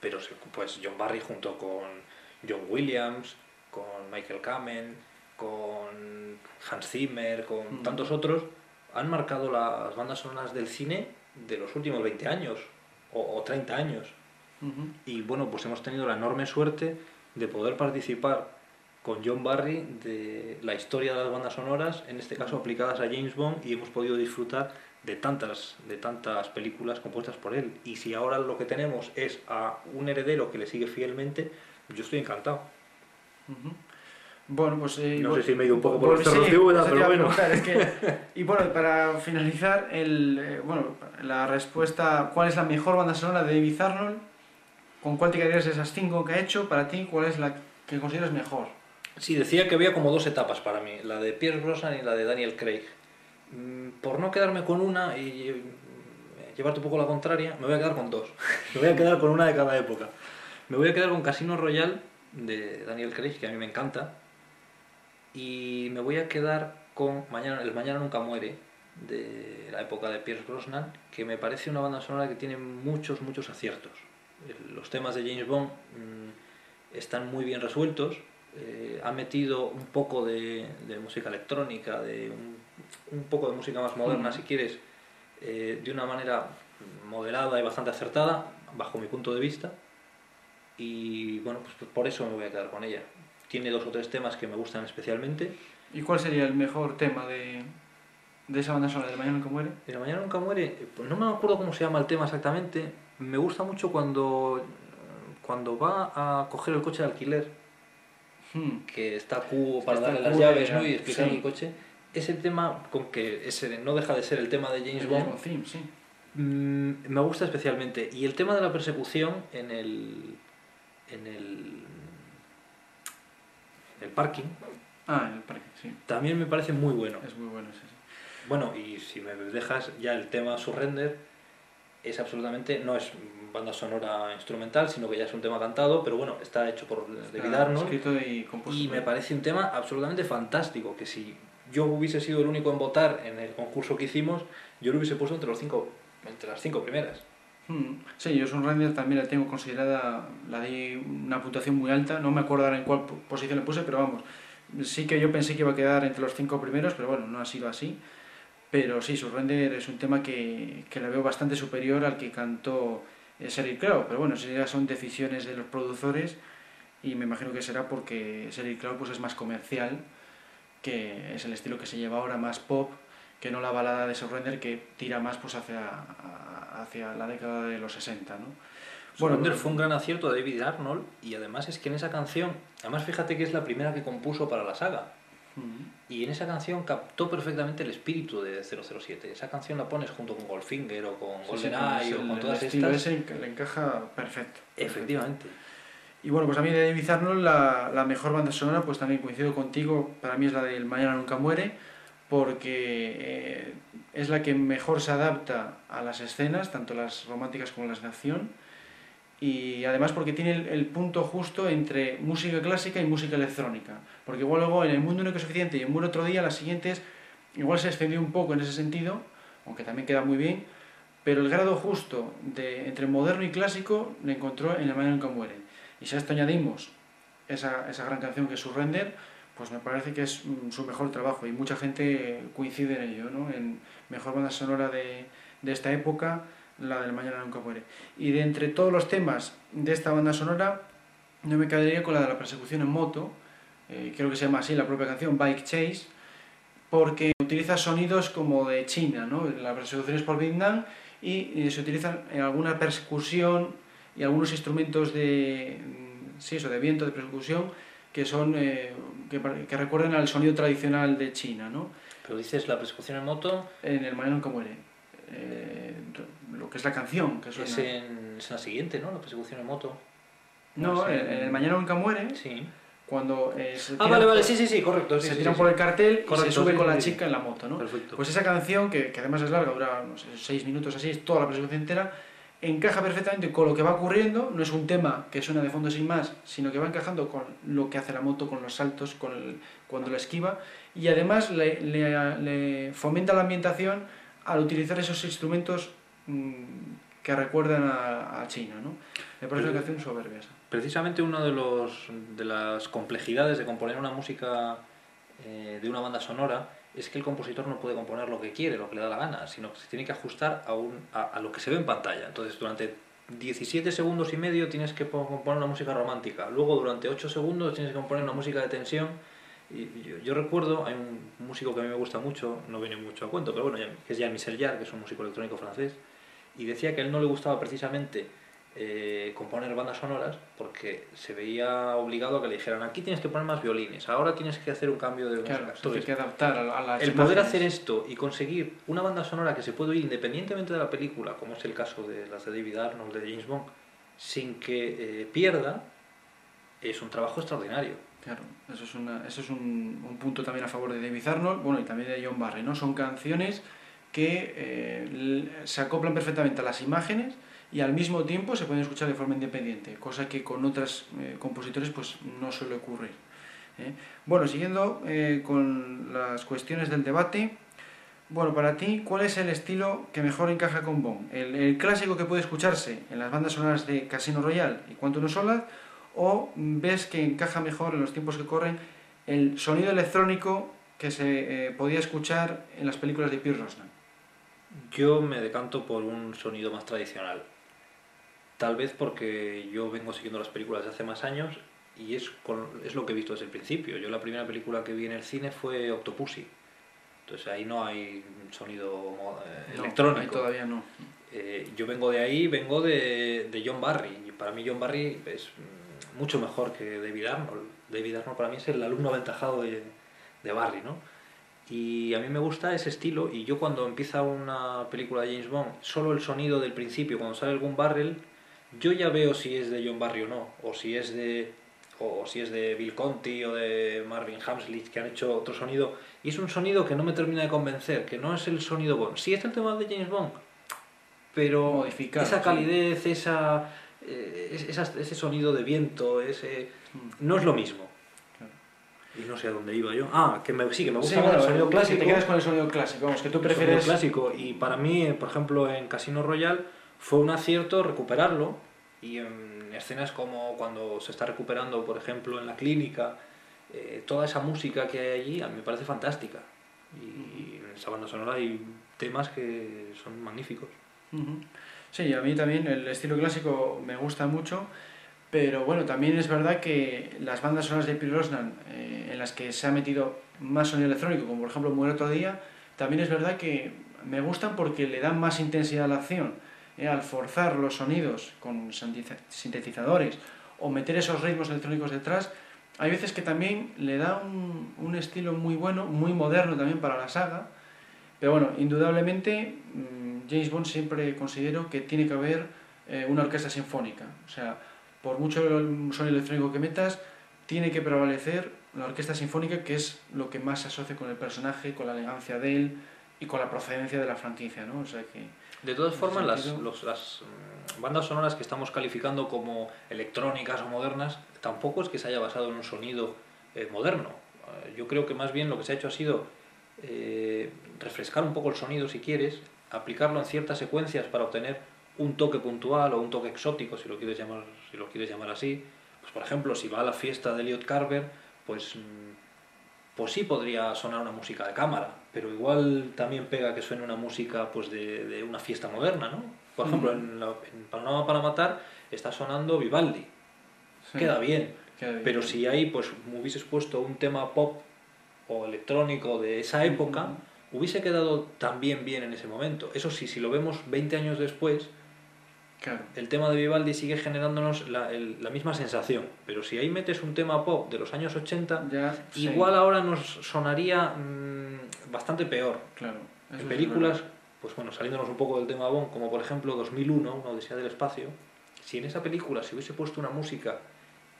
pero pues John Barry junto con John Williams, con Michael Kamen, con Hans Zimmer, con Mm. tantos otros, han marcado las bandas sonoras del cine de los últimos 20 años o, o 30 años. Y bueno, pues hemos tenido la enorme suerte de poder participar con John Barry de la historia de las bandas sonoras, en este caso aplicadas a James Bond, y hemos podido disfrutar de tantas, de tantas películas compuestas por él. Y si ahora lo que tenemos es a un heredero que le sigue fielmente, yo estoy encantado. Bueno, pues... eh, No sé si me he ido un poco por pues sí, pero bueno. preguntar, es que- y bueno, para finalizar, el, eh, bueno, la respuesta, ¿cuál es la mejor banda sonora de David Arnold? ¿Con cuál te quedarías de esas cinco que ha hecho? Para ti, ¿cuál es la que consideras mejor? Sí, decía que había como dos etapas para mí, la de Pierce Brosnan y la de Daniel Craig. Mm, Por no quedarme con una, y eh, llevarte un poco la contraria, me voy a quedar con dos. me voy a quedar con una de cada época. Me voy a quedar con Casino Royale de Daniel Craig, que a mí me encanta. Y me voy a quedar con Mañana, El Mañana Nunca Muere, de la época de Pierce Brosnan, que me parece una banda sonora que tiene muchos, muchos aciertos. Los temas de James Bond mmm, están muy bien resueltos. Eh, ha metido un poco de, de música electrónica, de un, un, poco de música más moderna, si quieres, eh, de una manera moderada y bastante acertada, bajo mi punto de vista. Y bueno, pues por eso me voy a quedar con ella. Tiene dos o tres temas que me gustan especialmente. ¿Y cuál sería el mejor tema de, de esa banda sonora de Mañana Nunca Muere? De Mañana Nunca Muere, pues no me acuerdo cómo se llama el tema exactamente. Me gusta mucho cuando, cuando va a coger el coche de alquiler, hmm. que está Q para darle las llaves ¿no? y explicar sí. el coche. Ese tema, con que ese no deja de ser el tema de James Bond, sí. mmm, me gusta especialmente. Y el tema de la persecución en el, en el, el parking. Ah, en el parking, sí. También me parece muy bueno. Es muy bueno, sí. sí. Bueno, y si me dejas ya el tema Surrender, es absolutamente, no es banda sonora instrumental, sino que ya es un tema cantado, pero bueno, está hecho por David. Escrito y compuesto. Y me parece un tema absolutamente fantástico, que si yo hubiese sido el único en votar en el concurso que hicimos, yo lo hubiese puesto entre, los cinco, entre las cinco primeras. Hmm. Sí, yo Surrender también la tengo considerada, la di una puntuación muy alta, no me acuerdo ahora en cuál posición le puse, pero vamos, sí que yo pensé que iba a quedar entre los cinco primeros, pero bueno, no ha sido así. Pero sí, Surrender es un tema que, que le veo bastante superior al que cantó Sheryl Crow. Pero bueno, ya son decisiones de los productores y me imagino que será porque Sheryl Crow pues, es más comercial, que es el estilo que se lleva ahora, más pop, que no la balada de Surrender que tira más pues, hacia, hacia la década de los 60. ¿no? Bueno, Surrender fue un gran acierto de David Arnold y además es que en esa canción, además fíjate que es la primera que compuso para la saga. Y en esa canción captó perfectamente el espíritu de 007. Esa canción la pones junto con Goldfinger o con GoldenEye sí, sí, o con todas el estilo estas. Ese le encaja perfecto. Efectivamente. Y bueno, pues a mí de David Arnold la, la, mejor banda sonora, pues también coincido contigo, para mí es la del Mañana Nunca Muere, porque eh, es la que mejor se adapta a las escenas, tanto las románticas como las de acción y además porque tiene el, el, punto justo entre música clásica y música electrónica. Porque igual luego en el mundo único suficiente y en Muere otro día, las siguientes igual se extendió un poco en ese sentido, aunque también queda muy bien, pero el grado justo de, entre moderno y clásico le encontró en La Mañana Nunca Muere. Y si a esto añadimos esa, esa gran canción que es Surrender, pues me parece que es mm, su mejor trabajo y mucha gente coincide en ello, ¿no? en mejor banda sonora de, de esta época la del Mañana Nunca Muere. Y de entre todos los temas de esta banda sonora, no me quedaría con la de la persecución en moto, eh, creo que se llama así la propia canción, Bike Chase, porque utiliza sonidos como de China, ¿no? La persecución es por Vietnam y, y se utilizan en alguna persecución y algunos instrumentos de, sí, eso, de viento, de persecución, que son eh, que, que, recuerdan al sonido tradicional de China, ¿no? Pero dices la persecución en moto... En el Mañana Nunca Muere. Eh, lo que es la canción. Que suena. Es, en, es la siguiente, ¿no? La persecución en moto. No, no en, en, El Mañana Nunca Muere. Sí. Cuando eh, se ah, vale, vale, sí, sí, sí, correcto. Sí, se sí, tiran sí, por el cartel correcto, y se sube con la chica en la moto, ¿no? Perfecto. Pues esa canción, que, que además es larga, dura no sé, seis minutos así, es toda la persecución entera, encaja perfectamente con lo que va ocurriendo, no es un tema que suena de fondo sin más, sino que va encajando con lo que hace la moto, con los saltos, con el, cuando la esquiva, y además le, le, le fomenta la ambientación al utilizar esos instrumentos que recuerdan a, a China, ¿no? Me parece una canción soberbia esa. Precisamente una de, los, de las complejidades de componer una música eh, de una banda sonora es que el compositor no puede componer lo que quiere, lo que le da la gana, sino que se tiene que ajustar a, un, a, a lo que se ve en pantalla. Entonces, durante 17 segundos y medio tienes que componer una música romántica, luego durante 8 segundos tienes que componer una música de tensión. Y yo, yo, recuerdo, hay un músico que a mí me gusta mucho, no viene mucho a cuento, pero bueno, que es Jean-Michel Jarre, que es un músico electrónico francés, y decía que a él no le gustaba precisamente eh, componer bandas sonoras porque se veía obligado a que le dijeran aquí tienes que poner más violines, ahora tienes que hacer un cambio de claro, música. Entonces, que adaptar a, a las el poder hacer esto y conseguir una banda sonora que se puede oír independientemente de la película, como es el caso de las de David Arnold, de James Bond, sin que eh, pierda, es un trabajo extraordinario. Claro, eso es, una, eso es un, un punto también a favor de David Arnold, bueno, y también de John Barry, ¿no? Son canciones que eh, se acoplan perfectamente a las imágenes y al mismo tiempo se pueden escuchar de forma independiente, cosa que con otros eh, compositores pues no suele ocurrir. ¿eh? Bueno, siguiendo con las cuestiones del debate, bueno, para ti, ¿cuál es el estilo que mejor encaja con Bond? ¿El, clásico que puede escucharse en las bandas sonoras de Casino Royale y Quantum of Solace? ¿O ves que encaja mejor en los tiempos que corren el sonido electrónico que se podía escuchar en las películas de Pierce Brosnan? Yo me decanto por un sonido más tradicional. Tal vez porque yo vengo siguiendo las películas de hace más años y es, es lo que he visto desde el principio. Yo la primera película que vi en el cine fue Octopussy entonces ahí no hay sonido eh, electrónico. Ahí todavía no. Eh, yo vengo de ahí, vengo de, John Barry. Y para mí John Barry es mucho mejor que David Arnold. David Arnold para mí es el alumno aventajado de, de Barry, ¿no? Y a mí me gusta ese estilo y yo cuando empieza una película de James Bond, solo el sonido del principio, cuando sale algún barrel, yo ya veo si es de John Barry o no, o si es de o si es de Bill Conti o de Marvin Hamslich que han hecho otro sonido y es un sonido que no me termina de convencer, que no es el sonido Bond. Sí es el tema de James Bond, pero esa calidez, esa, eh, ese sonido de viento, ese mm. no es lo mismo. Y no sé a dónde iba yo. Ah, que me, sí, que me gusta el sonido clásico. Te quedas con el sonido clásico, vamos, que tú prefieres... El clásico. Y para mí, por ejemplo, en Casino Royale fue un acierto recuperarlo y en escenas como cuando se está recuperando, por ejemplo, en la clínica, eh, toda esa música que hay allí a mí me parece fantástica. Y en esa banda sonora hay temas que son magníficos. Sí, a mí también el estilo clásico me gusta mucho, pero bueno, también es verdad que las bandas sonoras de Pierre Rosnan, eh, en las que se ha metido más sonido electrónico, como por ejemplo Muere otro día, también es verdad que me gustan porque le dan más intensidad a la acción eh, al forzar los sonidos con sintetizadores o meter esos ritmos electrónicos detrás, hay veces que también le da un, un, estilo muy bueno, muy moderno también para la saga, pero bueno, indudablemente mm, James Bond siempre considero que tiene que haber eh, una orquesta sinfónica, o sea, por mucho sonido electrónico que metas, tiene que prevalecer la orquesta sinfónica, que es lo que más se asocia con el personaje, con la elegancia de él y con la procedencia de la franquicia, ¿no? O sea que de todas formas, las, las mm, bandas sonoras que estamos calificando como electrónicas o modernas, tampoco es que se haya basado en un sonido eh, moderno. Eh, yo creo que más bien lo que se ha hecho ha sido eh, refrescar un poco el sonido, si quieres, aplicarlo en ciertas secuencias para obtener un toque puntual o un toque exótico, si lo quieres llamar, si lo quieres llamar así. Pues, por ejemplo, si va a la fiesta de Elliot Carver, pues mm, pues sí podría sonar una música de cámara, pero igual también pega que suene una música pues de, de una fiesta moderna, ¿no? Por ejemplo, en, Panorama para Matar está sonando Vivaldi. Queda, bien, pero si ahí pues hubieses puesto un tema pop o electrónico de esa época, hubiese quedado también bien en ese momento. Eso sí, si lo vemos 20 años después, el tema de Vivaldi sigue generándonos la, la, misma sensación, pero si ahí metes un tema pop de los años 80, igual ahora nos sonaría mm, bastante peor. Claro, en películas, pues bueno, saliéndonos un poco del tema Bond, como por ejemplo 2001, Una Odisea del Espacio, si en esa película se hubiese puesto una música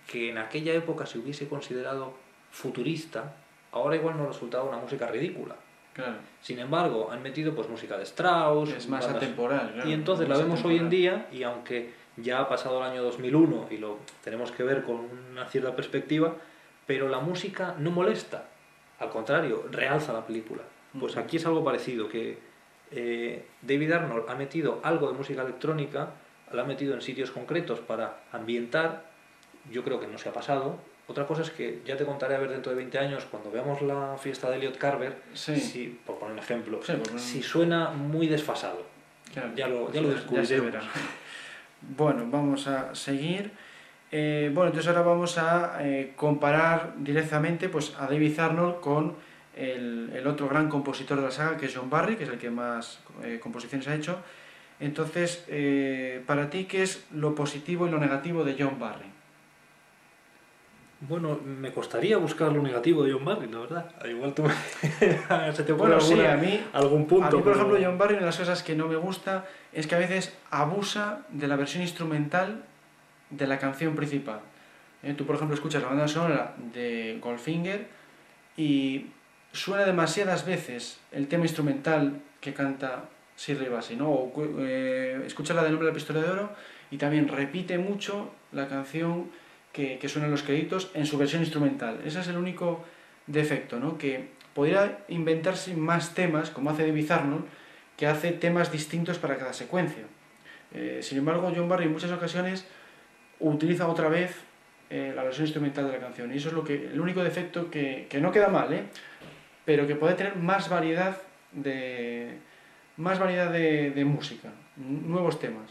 que en aquella época se hubiese considerado futurista, ahora igual nos resultaba una música ridícula. Sin embargo, han metido pues música de Strauss. Es más atemporal. y entonces la vemos hoy en día y aunque ya ha pasado el año 2001 y lo tenemos que ver con una cierta perspectiva, pero la música no molesta. Al contrario, realza la película. Pues aquí es algo parecido, que eh, David Arnold ha metido algo de música electrónica, la ha metido en sitios concretos para ambientar, yo creo que no se ha pasado, otra cosa es que ya te contaré a ver dentro de 20 años, cuando veamos la fiesta de Elliot Carver, si, por poner un ejemplo, si suena muy desfasado. ya lo, ya lo descubriremos. bueno, vamos a seguir. Eh, bueno, entonces ahora vamos a eh, comparar directamente pues, a David Arnold con el, el, otro gran compositor de la saga, que es John Barry, que es el que más eh, composiciones ha hecho. Entonces, para ti, ¿qué es lo positivo y lo negativo de John Barry? Bueno, me costaría buscar lo negativo de John Barry, la verdad. Igual tú se te ocurre a mí, algún punto. A mí, por ejemplo, John Barry, una de las cosas que no me gusta es que a veces abusa de la versión instrumental de la canción principal. ¿Eh? Tú, por ejemplo, escuchas la banda sonora de Goldfinger y suena demasiadas veces el tema instrumental que canta Shirley Bassey, ¿no? O, eh, escucha la del nombre de la pistola de oro y también repite mucho la canción que, que suena en los créditos en su versión instrumental. Ese es el único defecto, ¿no? Que podría inventarse más temas, como hace David Arnold, que hace temas distintos para cada secuencia. Eh, sin embargo, John Barry en muchas ocasiones utiliza otra vez eh, la versión instrumental de la canción. Y eso es lo que, el único defecto que, que no queda mal, ¿eh? pero que puede tener más variedad de, más variedad de música, nuevos temas.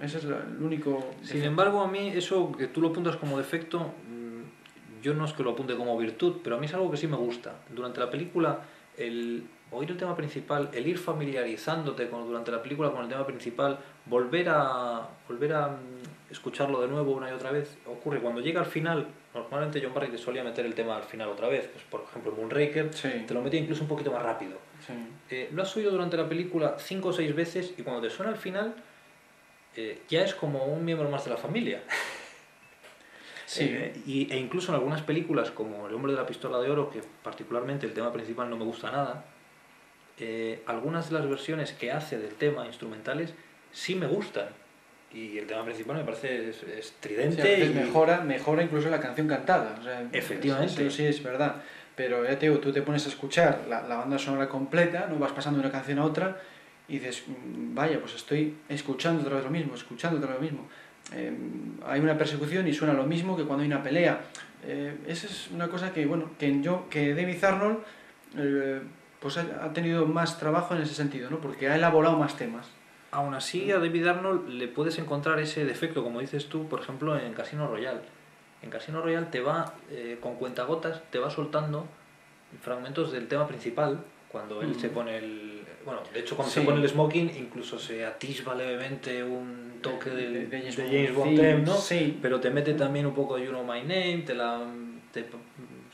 Ese es el único... Sin embargo, a mí eso que tú lo apuntas como defecto, mm, yo no es que lo apunte como virtud, pero a mí es algo que sí me gusta. Durante la película, el oír el tema principal, el ir familiarizándote con, durante la película con el tema principal, volver a, volver a mm, escucharlo de nuevo una y otra vez, ocurre cuando llega al final, normalmente John Barry te solía meter el tema al final otra vez, pues, por ejemplo Moonraker, Sí, te lo metía incluso un poquito más rápido. sí. Eh, lo has oído durante la película cinco o seis veces y cuando te suena al final eh, ya es como un miembro más de la familia. Sí. Eh, y, e incluso en algunas películas como El hombre de la pistola de oro, que particularmente el tema principal no me gusta nada, eh, algunas de las versiones que hace del tema instrumentales sí me gustan. Y el tema principal me parece es- Sí, a estridente veces y mejora, mejora incluso la canción cantada. o sea, Efectivamente. Eso sí es verdad. Pero ya te digo, tú te pones a escuchar la, la banda sonora completa, no vas pasando de una canción a otra y dices, "Mm, vaya, pues estoy escuchando otra vez lo mismo, escuchando otra vez lo mismo. Eh, hay una persecución y suena lo mismo que cuando hay una pelea. Eh, esa es una cosa que, bueno, que, yo, que David Arnold eh, pues ha, ha tenido más trabajo en ese sentido, ¿no? Porque ha elaborado más temas. Aún así, a David Arnold le puedes encontrar ese defecto, como dices tú, por ejemplo, en Casino Royale. En Casino Royale te va, eh, con cuentagotas, te va soltando fragmentos del tema principal, cuando él Mm. se pone el... Bueno, de hecho, cuando Sí. se pone el smoking, incluso se atisba levemente un toque del- De- de, de James James, Bond, Bond theme, ¿no? sí. Pero te mete también un poco de You Know My Name, te la... Te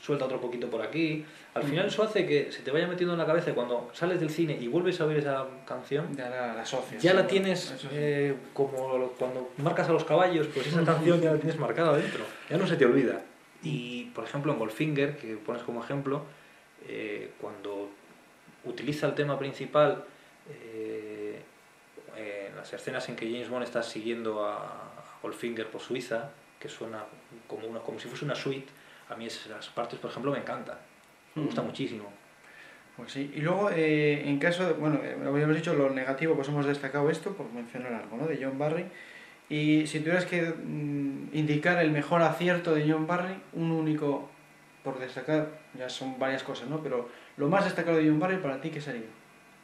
suelta otro poquito por aquí. Al final eso hace que se te vaya metiendo en la cabeza cuando sales del cine y vuelves a ver esa canción, Ya la, la asocias, ya sí, la tienes sí. eh, como cuando marcas a los caballos, pues esa canción ya la tienes marcada dentro, ya no se te olvida. Y por ejemplo en Goldfinger, que pones como ejemplo, eh, cuando utiliza el tema principal, eh, en las escenas en que James Bond está siguiendo a, Goldfinger por Suiza, que suena como, una, como si fuese una suite, a mí esas partes, por ejemplo, me encantan, me gusta Mm. muchísimo. Pues sí, y luego eh, en caso, de- bueno, eh, habíamos dicho, lo negativo, pues hemos destacado esto, por mencionar algo, ¿no? De John Barry. Y si tuvieras que mm, indicar el mejor acierto de John Barry, un único por destacar, ya son varias cosas, ¿no? Pero lo más destacado de John Barry para ti, ¿qué sería?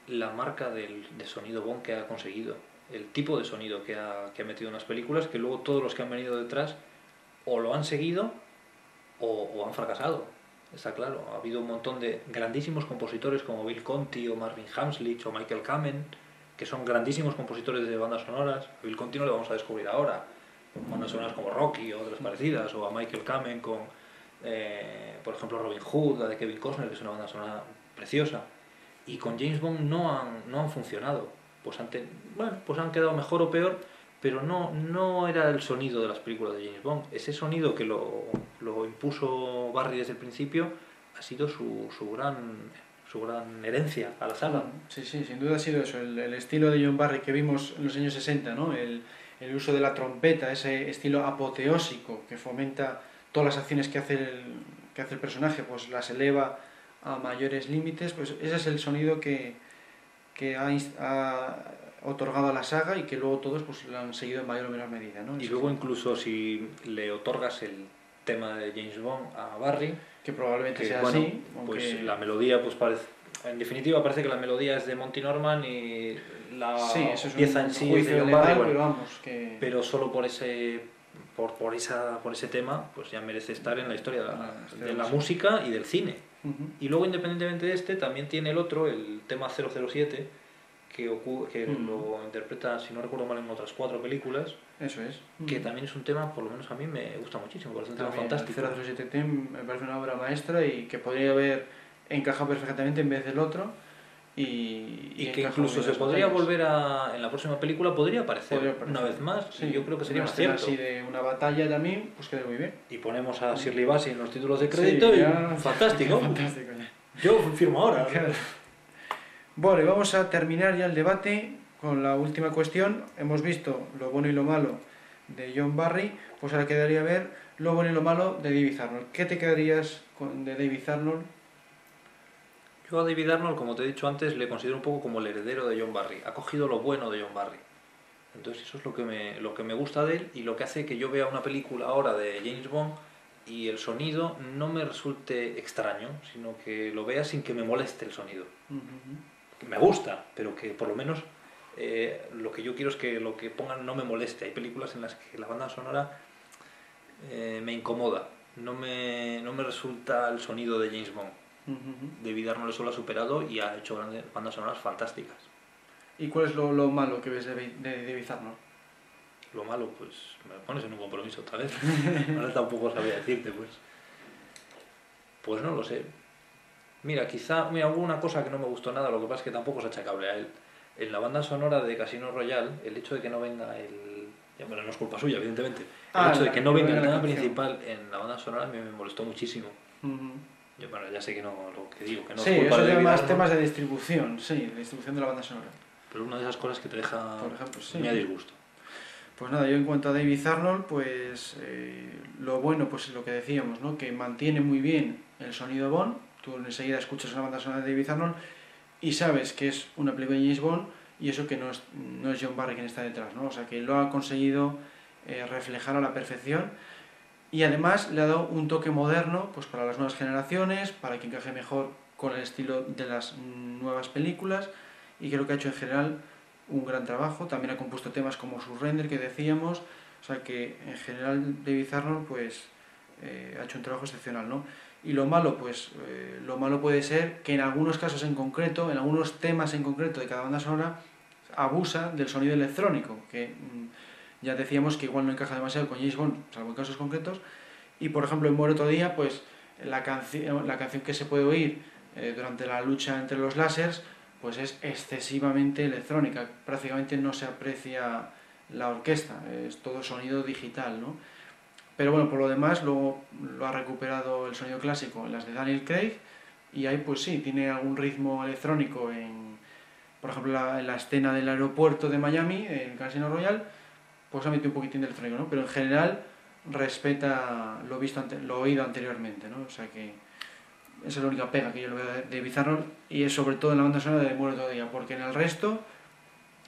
la marca del, de sonido Bond que ha conseguido, el tipo de sonido que ha, metido en las películas, que luego todos los que han venido detrás o lo han seguido o, han fracasado. Está claro, ha habido un montón de grandísimos compositores como Bill Conti o Marvin Hamslich o Michael Kamen, que son grandísimos compositores de bandas sonoras. A Bill Conti no le vamos a descubrir ahora, bandas sonoras como Rocky o otras parecidas, o a Michael Kamen con, eh, por ejemplo, Robin Hood, la de Kevin Costner, que es una banda sonora preciosa y con James Bond no han, no han funcionado. Pues han, ten- bueno, pues han quedado mejor o peor, pero no, no era el sonido de las películas de James Bond. Ese sonido que lo, lo impuso Barry desde el principio ha sido su, su, gran, su gran herencia a la saga. Sí, sí, sin duda ha sido eso, el, el estilo de John Barry que vimos en los años 60, ¿no? El, el uso de la trompeta, ese estilo apoteósico que fomenta todas las acciones que hace el, que hace el personaje, pues las eleva a mayores límites, pues ese es el sonido que, que ha, ha otorgado a la saga y que luego todos pues lo han seguido en mayor o menor medida, ¿no? Y luego incluso si le otorgas el tema de James Bond a Barry, que probablemente que sea bueno, así, pues aunque- la melodía pues parece en definitiva parece que la melodía es de Monty Norman y la sí, eso es pieza un en sí es de Barry, bueno, pero vamos, que... pero solo por ese por, por esa por ese tema pues ya merece estar en la historia de la, La historia de la música y del cine. Y luego independientemente de este también tiene el otro el tema 007 que, que lo interpreta si no recuerdo mal en otras cuatro películas Eso es. que también es un tema por lo menos a mí me gusta muchísimo me parece un tema fantástico. el 007 Team me parece una obra maestra y que podría haber encajado perfectamente en vez del otro. Y, y que incluso se podría batallas. volver a en la próxima película podría aparecer Podría aparecer. una vez más Sí, y yo creo que sería una escena acierto así de una batalla también, pues queda muy bien. y ponemos a Shirley Bassey en los títulos de crédito Sí, y fantástico Fantástico, ya. Yo firmo ahora. Bueno, y vamos a terminar ya el debate con la última cuestión. Hemos visto lo bueno y lo malo de John Barry, pues ahora quedaría ver lo bueno y lo malo de David Arnold. ¿Qué te quedarías con de David Arnold? Yo a David Arnold, como te he dicho antes, le considero un poco como el heredero de John Barry. Ha cogido lo bueno de John Barry. Entonces eso es lo que me, lo que me gusta de él y lo que hace que yo vea una película ahora de James Bond y el sonido no me resulte extraño, sino que lo vea sin que me moleste el sonido. Me gusta, pero que por lo menos eh, lo que yo quiero es que lo que pongan no me moleste. Hay películas en las que la banda sonora eh, me incomoda, no me, no me resulta el sonido de James Bond. David Arnold eso lo ha superado y ha hecho grandes bandas sonoras fantásticas. ¿Y cuál es lo, lo malo que ves de, de David Arnold? Lo malo, pues me pones en un compromiso otra vez. Ahora tampoco sabía decirte, pues. Pues no lo sé. Mira, quizá, mira, hubo una cosa que no me gustó nada, lo que pasa es que tampoco es achacable a él. En la banda sonora de Casino Royale, el hecho de que no venga el. Ya, bueno, no es culpa suya, evidentemente. El Ah, hecho de que no venga el tema principal en la banda sonora me, me molestó muchísimo. Ujú. Yo, bueno, ya sé que no lo que digo, que no sí, es culpa eso de David más Arnold, temas de distribución, sí, de distribución de la banda sonora. pero una de esas cosas que te deja Por ejemplo, sí. muy a disgusto. Pues nada, yo en cuanto a David Arnold, pues eh, lo bueno, pues es lo que decíamos, ¿no? Que mantiene muy bien el sonido Bond. Tú enseguida escuchas una banda sonora de David Arnold y sabes que es una película de James Bond y eso que no es, no es John Barry quien está detrás, ¿no? O sea, que lo ha conseguido eh, reflejar a la perfección y además le ha dado un toque moderno pues para las nuevas generaciones, para que encaje mejor con el estilo de las nuevas películas y creo que ha hecho en general un gran trabajo. También ha compuesto temas como Surrender que decíamos, o sea que en general David Arnold pues eh, ha hecho un trabajo excepcional, ¿no? Y lo malo, pues eh, lo malo puede ser que en algunos casos en concreto, en algunos temas en concreto de cada banda sonora, abusa del sonido electrónico, que mm, ya decíamos que igual no encaja demasiado con James Bond, salvo en casos concretos. Y por ejemplo, en Muere otro día, pues la, canci- la canción que se puede oír eh, durante la lucha entre los láseres, pues es excesivamente electrónica, prácticamente no se aprecia la orquesta, es todo sonido digital, ¿no? Pero bueno, por lo demás luego lo ha recuperado el sonido clásico en las de Daniel Craig y ahí pues sí, tiene algún ritmo electrónico en, por ejemplo, la, en la escena del aeropuerto de Miami, en Casino Royale, pues ha metido un poquitín de electrónico, ¿no? Pero en general respeta lo visto ante- lo oído anteriormente, ¿no? O sea que esa es la única pega que yo le veo de, Bizarro y es sobre todo en la banda sonora de Muere todavía, porque en el resto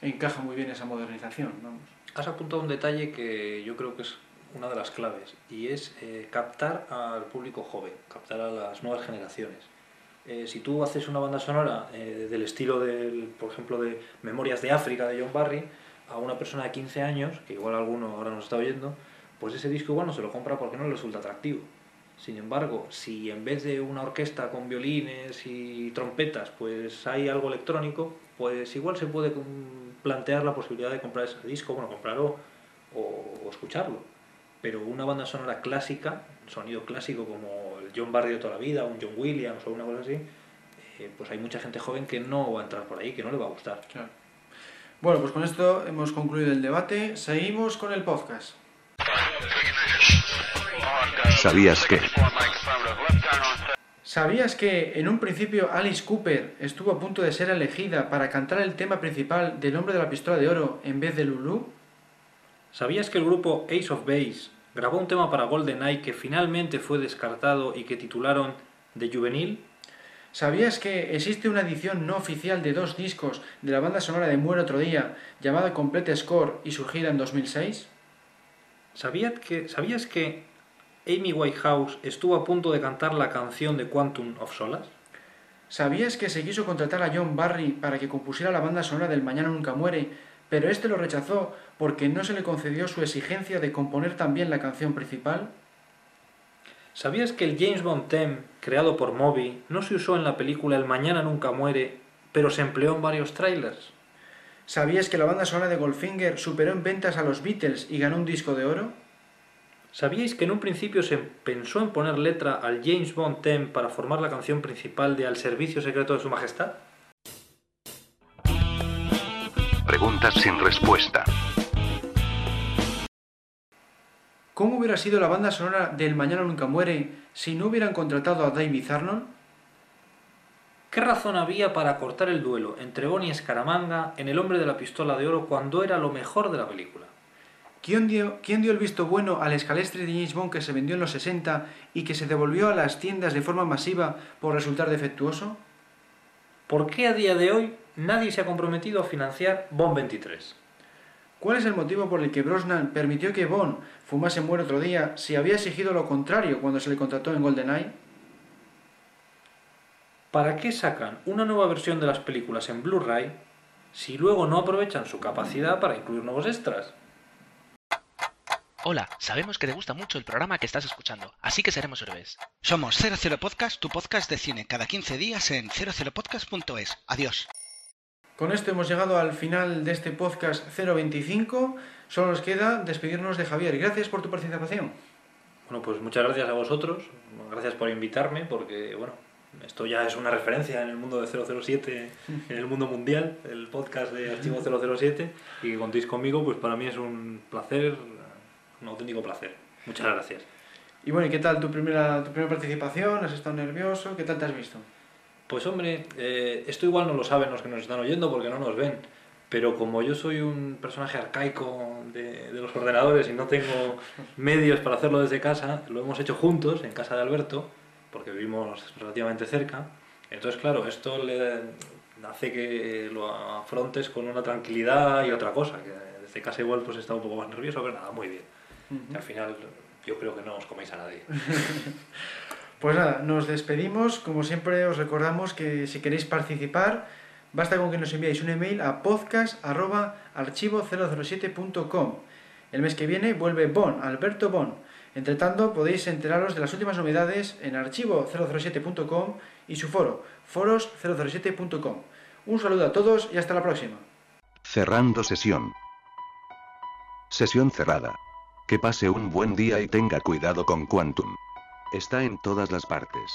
encaja muy bien esa modernización, vamos. Has apuntado un detalle que yo creo que es una de las claves y es eh, captar al público joven, captar a las nuevas generaciones. Eh, si tú haces una banda sonora eh, del estilo, del, por ejemplo, de Memorias de África de John Barry, a una persona de 15 años, que igual alguno ahora nos está oyendo, pues ese disco igual no se lo compra porque no le resulta atractivo. Sin embargo, si en vez de una orquesta con violines y trompetas, pues hay algo electrónico, pues igual se puede plantear la posibilidad de comprar ese disco, bueno, comprarlo o, o escucharlo. Pero una banda sonora clásica, sonido clásico como el John Barry de toda la vida, un John Williams o una cosa así, eh, pues hay mucha gente joven que no va a entrar por ahí, que no le va a gustar. Claro. Bueno, pues con esto hemos concluido el debate. Seguimos con el podcast. ¿Sabías que? ¿Sabías que en un principio Alice Cooper estuvo a punto de ser elegida para cantar el tema principal del hombre de la pistola de oro en vez de Lulu? ¿Sabías que el grupo Ace of Base grabó un tema para GoldenEye que finalmente fue descartado y que titularon The Juvenil? ¿Sabías que existe una edición no oficial de dos discos de la banda sonora de Muere otro día llamada Complete Score y surgida en 2006? ¿Sabías que, ¿Sabías que Amy Whitehouse estuvo a punto de cantar la canción de Quantum of Solace? ¿Sabías que se quiso contratar a John Barry para que compusiera la banda sonora del Mañana Nunca Muere, pero este lo rechazó porque no se le concedió su exigencia de componer también la canción principal? ¿Sabías que el James Bond theme, creado por Moby, no se usó en la película El Mañana Nunca Muere, pero se empleó en varios trailers? ¿Sabías que la banda sonora de Goldfinger superó en ventas a los Beatles y ganó un disco de oro? ¿Sabíais que en un principio se pensó en poner letra al James Bond theme para formar la canción principal de Al Servicio Secreto de Su Majestad? Preguntas sin respuesta. ¿Cómo hubiera sido la banda sonora del Mañana Nunca Muere si no hubieran contratado a David Arnold? ¿Qué razón había para cortar el duelo entre Bond y Scaramanga en El hombre de la pistola de oro cuando era lo mejor de la película? ¿Quién dio, ¿Quién dio el visto bueno al escalestre de James Bond que se vendió en los 60 y que se devolvió a las tiendas de forma masiva por resultar defectuoso? ¿Por qué a día de hoy nadie se ha comprometido a financiar Bond 23? ¿Cuál es el motivo por el que Brosnan permitió que Bond fumase muere otro día si había exigido lo contrario cuando se le contrató en GoldenEye? ¿Para qué sacan una nueva versión de las películas en Blu-ray si luego no aprovechan su capacidad para incluir nuevos extras? Hola, sabemos que te gusta mucho el programa que estás escuchando, así que seremos héroes. Somos 00 Podcast, tu podcast de cine, cada 15 días en 00podcast.es. Adiós. Con esto hemos llegado al final de este podcast 025. Solo nos queda despedirnos de Javier. Gracias por tu participación. Bueno, pues muchas gracias a vosotros. Gracias por invitarme, porque bueno, esto ya es una referencia en el mundo de 007, en el mundo mundial, el podcast de Archivo 007, y que contéis conmigo, pues para mí es un placer, un auténtico placer. Muchas gracias. Y bueno, ¿y qué tal tu primera, tu primera participación? ¿Has estado nervioso? ¿Qué tal te has visto? Pues hombre, eh, esto igual no lo saben los que nos están oyendo porque no nos ven, pero como yo soy un personaje arcaico de, de los ordenadores y no tengo medios para hacerlo desde casa, lo hemos hecho juntos en casa de Alberto, porque vivimos relativamente cerca. Entonces, claro, esto le hace que lo afrontes con una tranquilidad y otra cosa, que desde casa igual pues he estado un poco más nervioso, pero nada, muy bien. Al final yo creo que no os coméis a nadie. Pues nada, nos despedimos. Como siempre os recordamos que si queréis participar, basta con que nos enviéis un email a podcast.archivo007.com. El mes que viene vuelve Bon, Alberto Bon. Entre tanto, podéis enteraros de las últimas novedades en archivo007.com y su foro, foros007.com. Un saludo a todos y hasta la próxima. Cerrando sesión. Sesión cerrada. Que pase un buen día y tenga cuidado con Quantum. Está en todas las partes.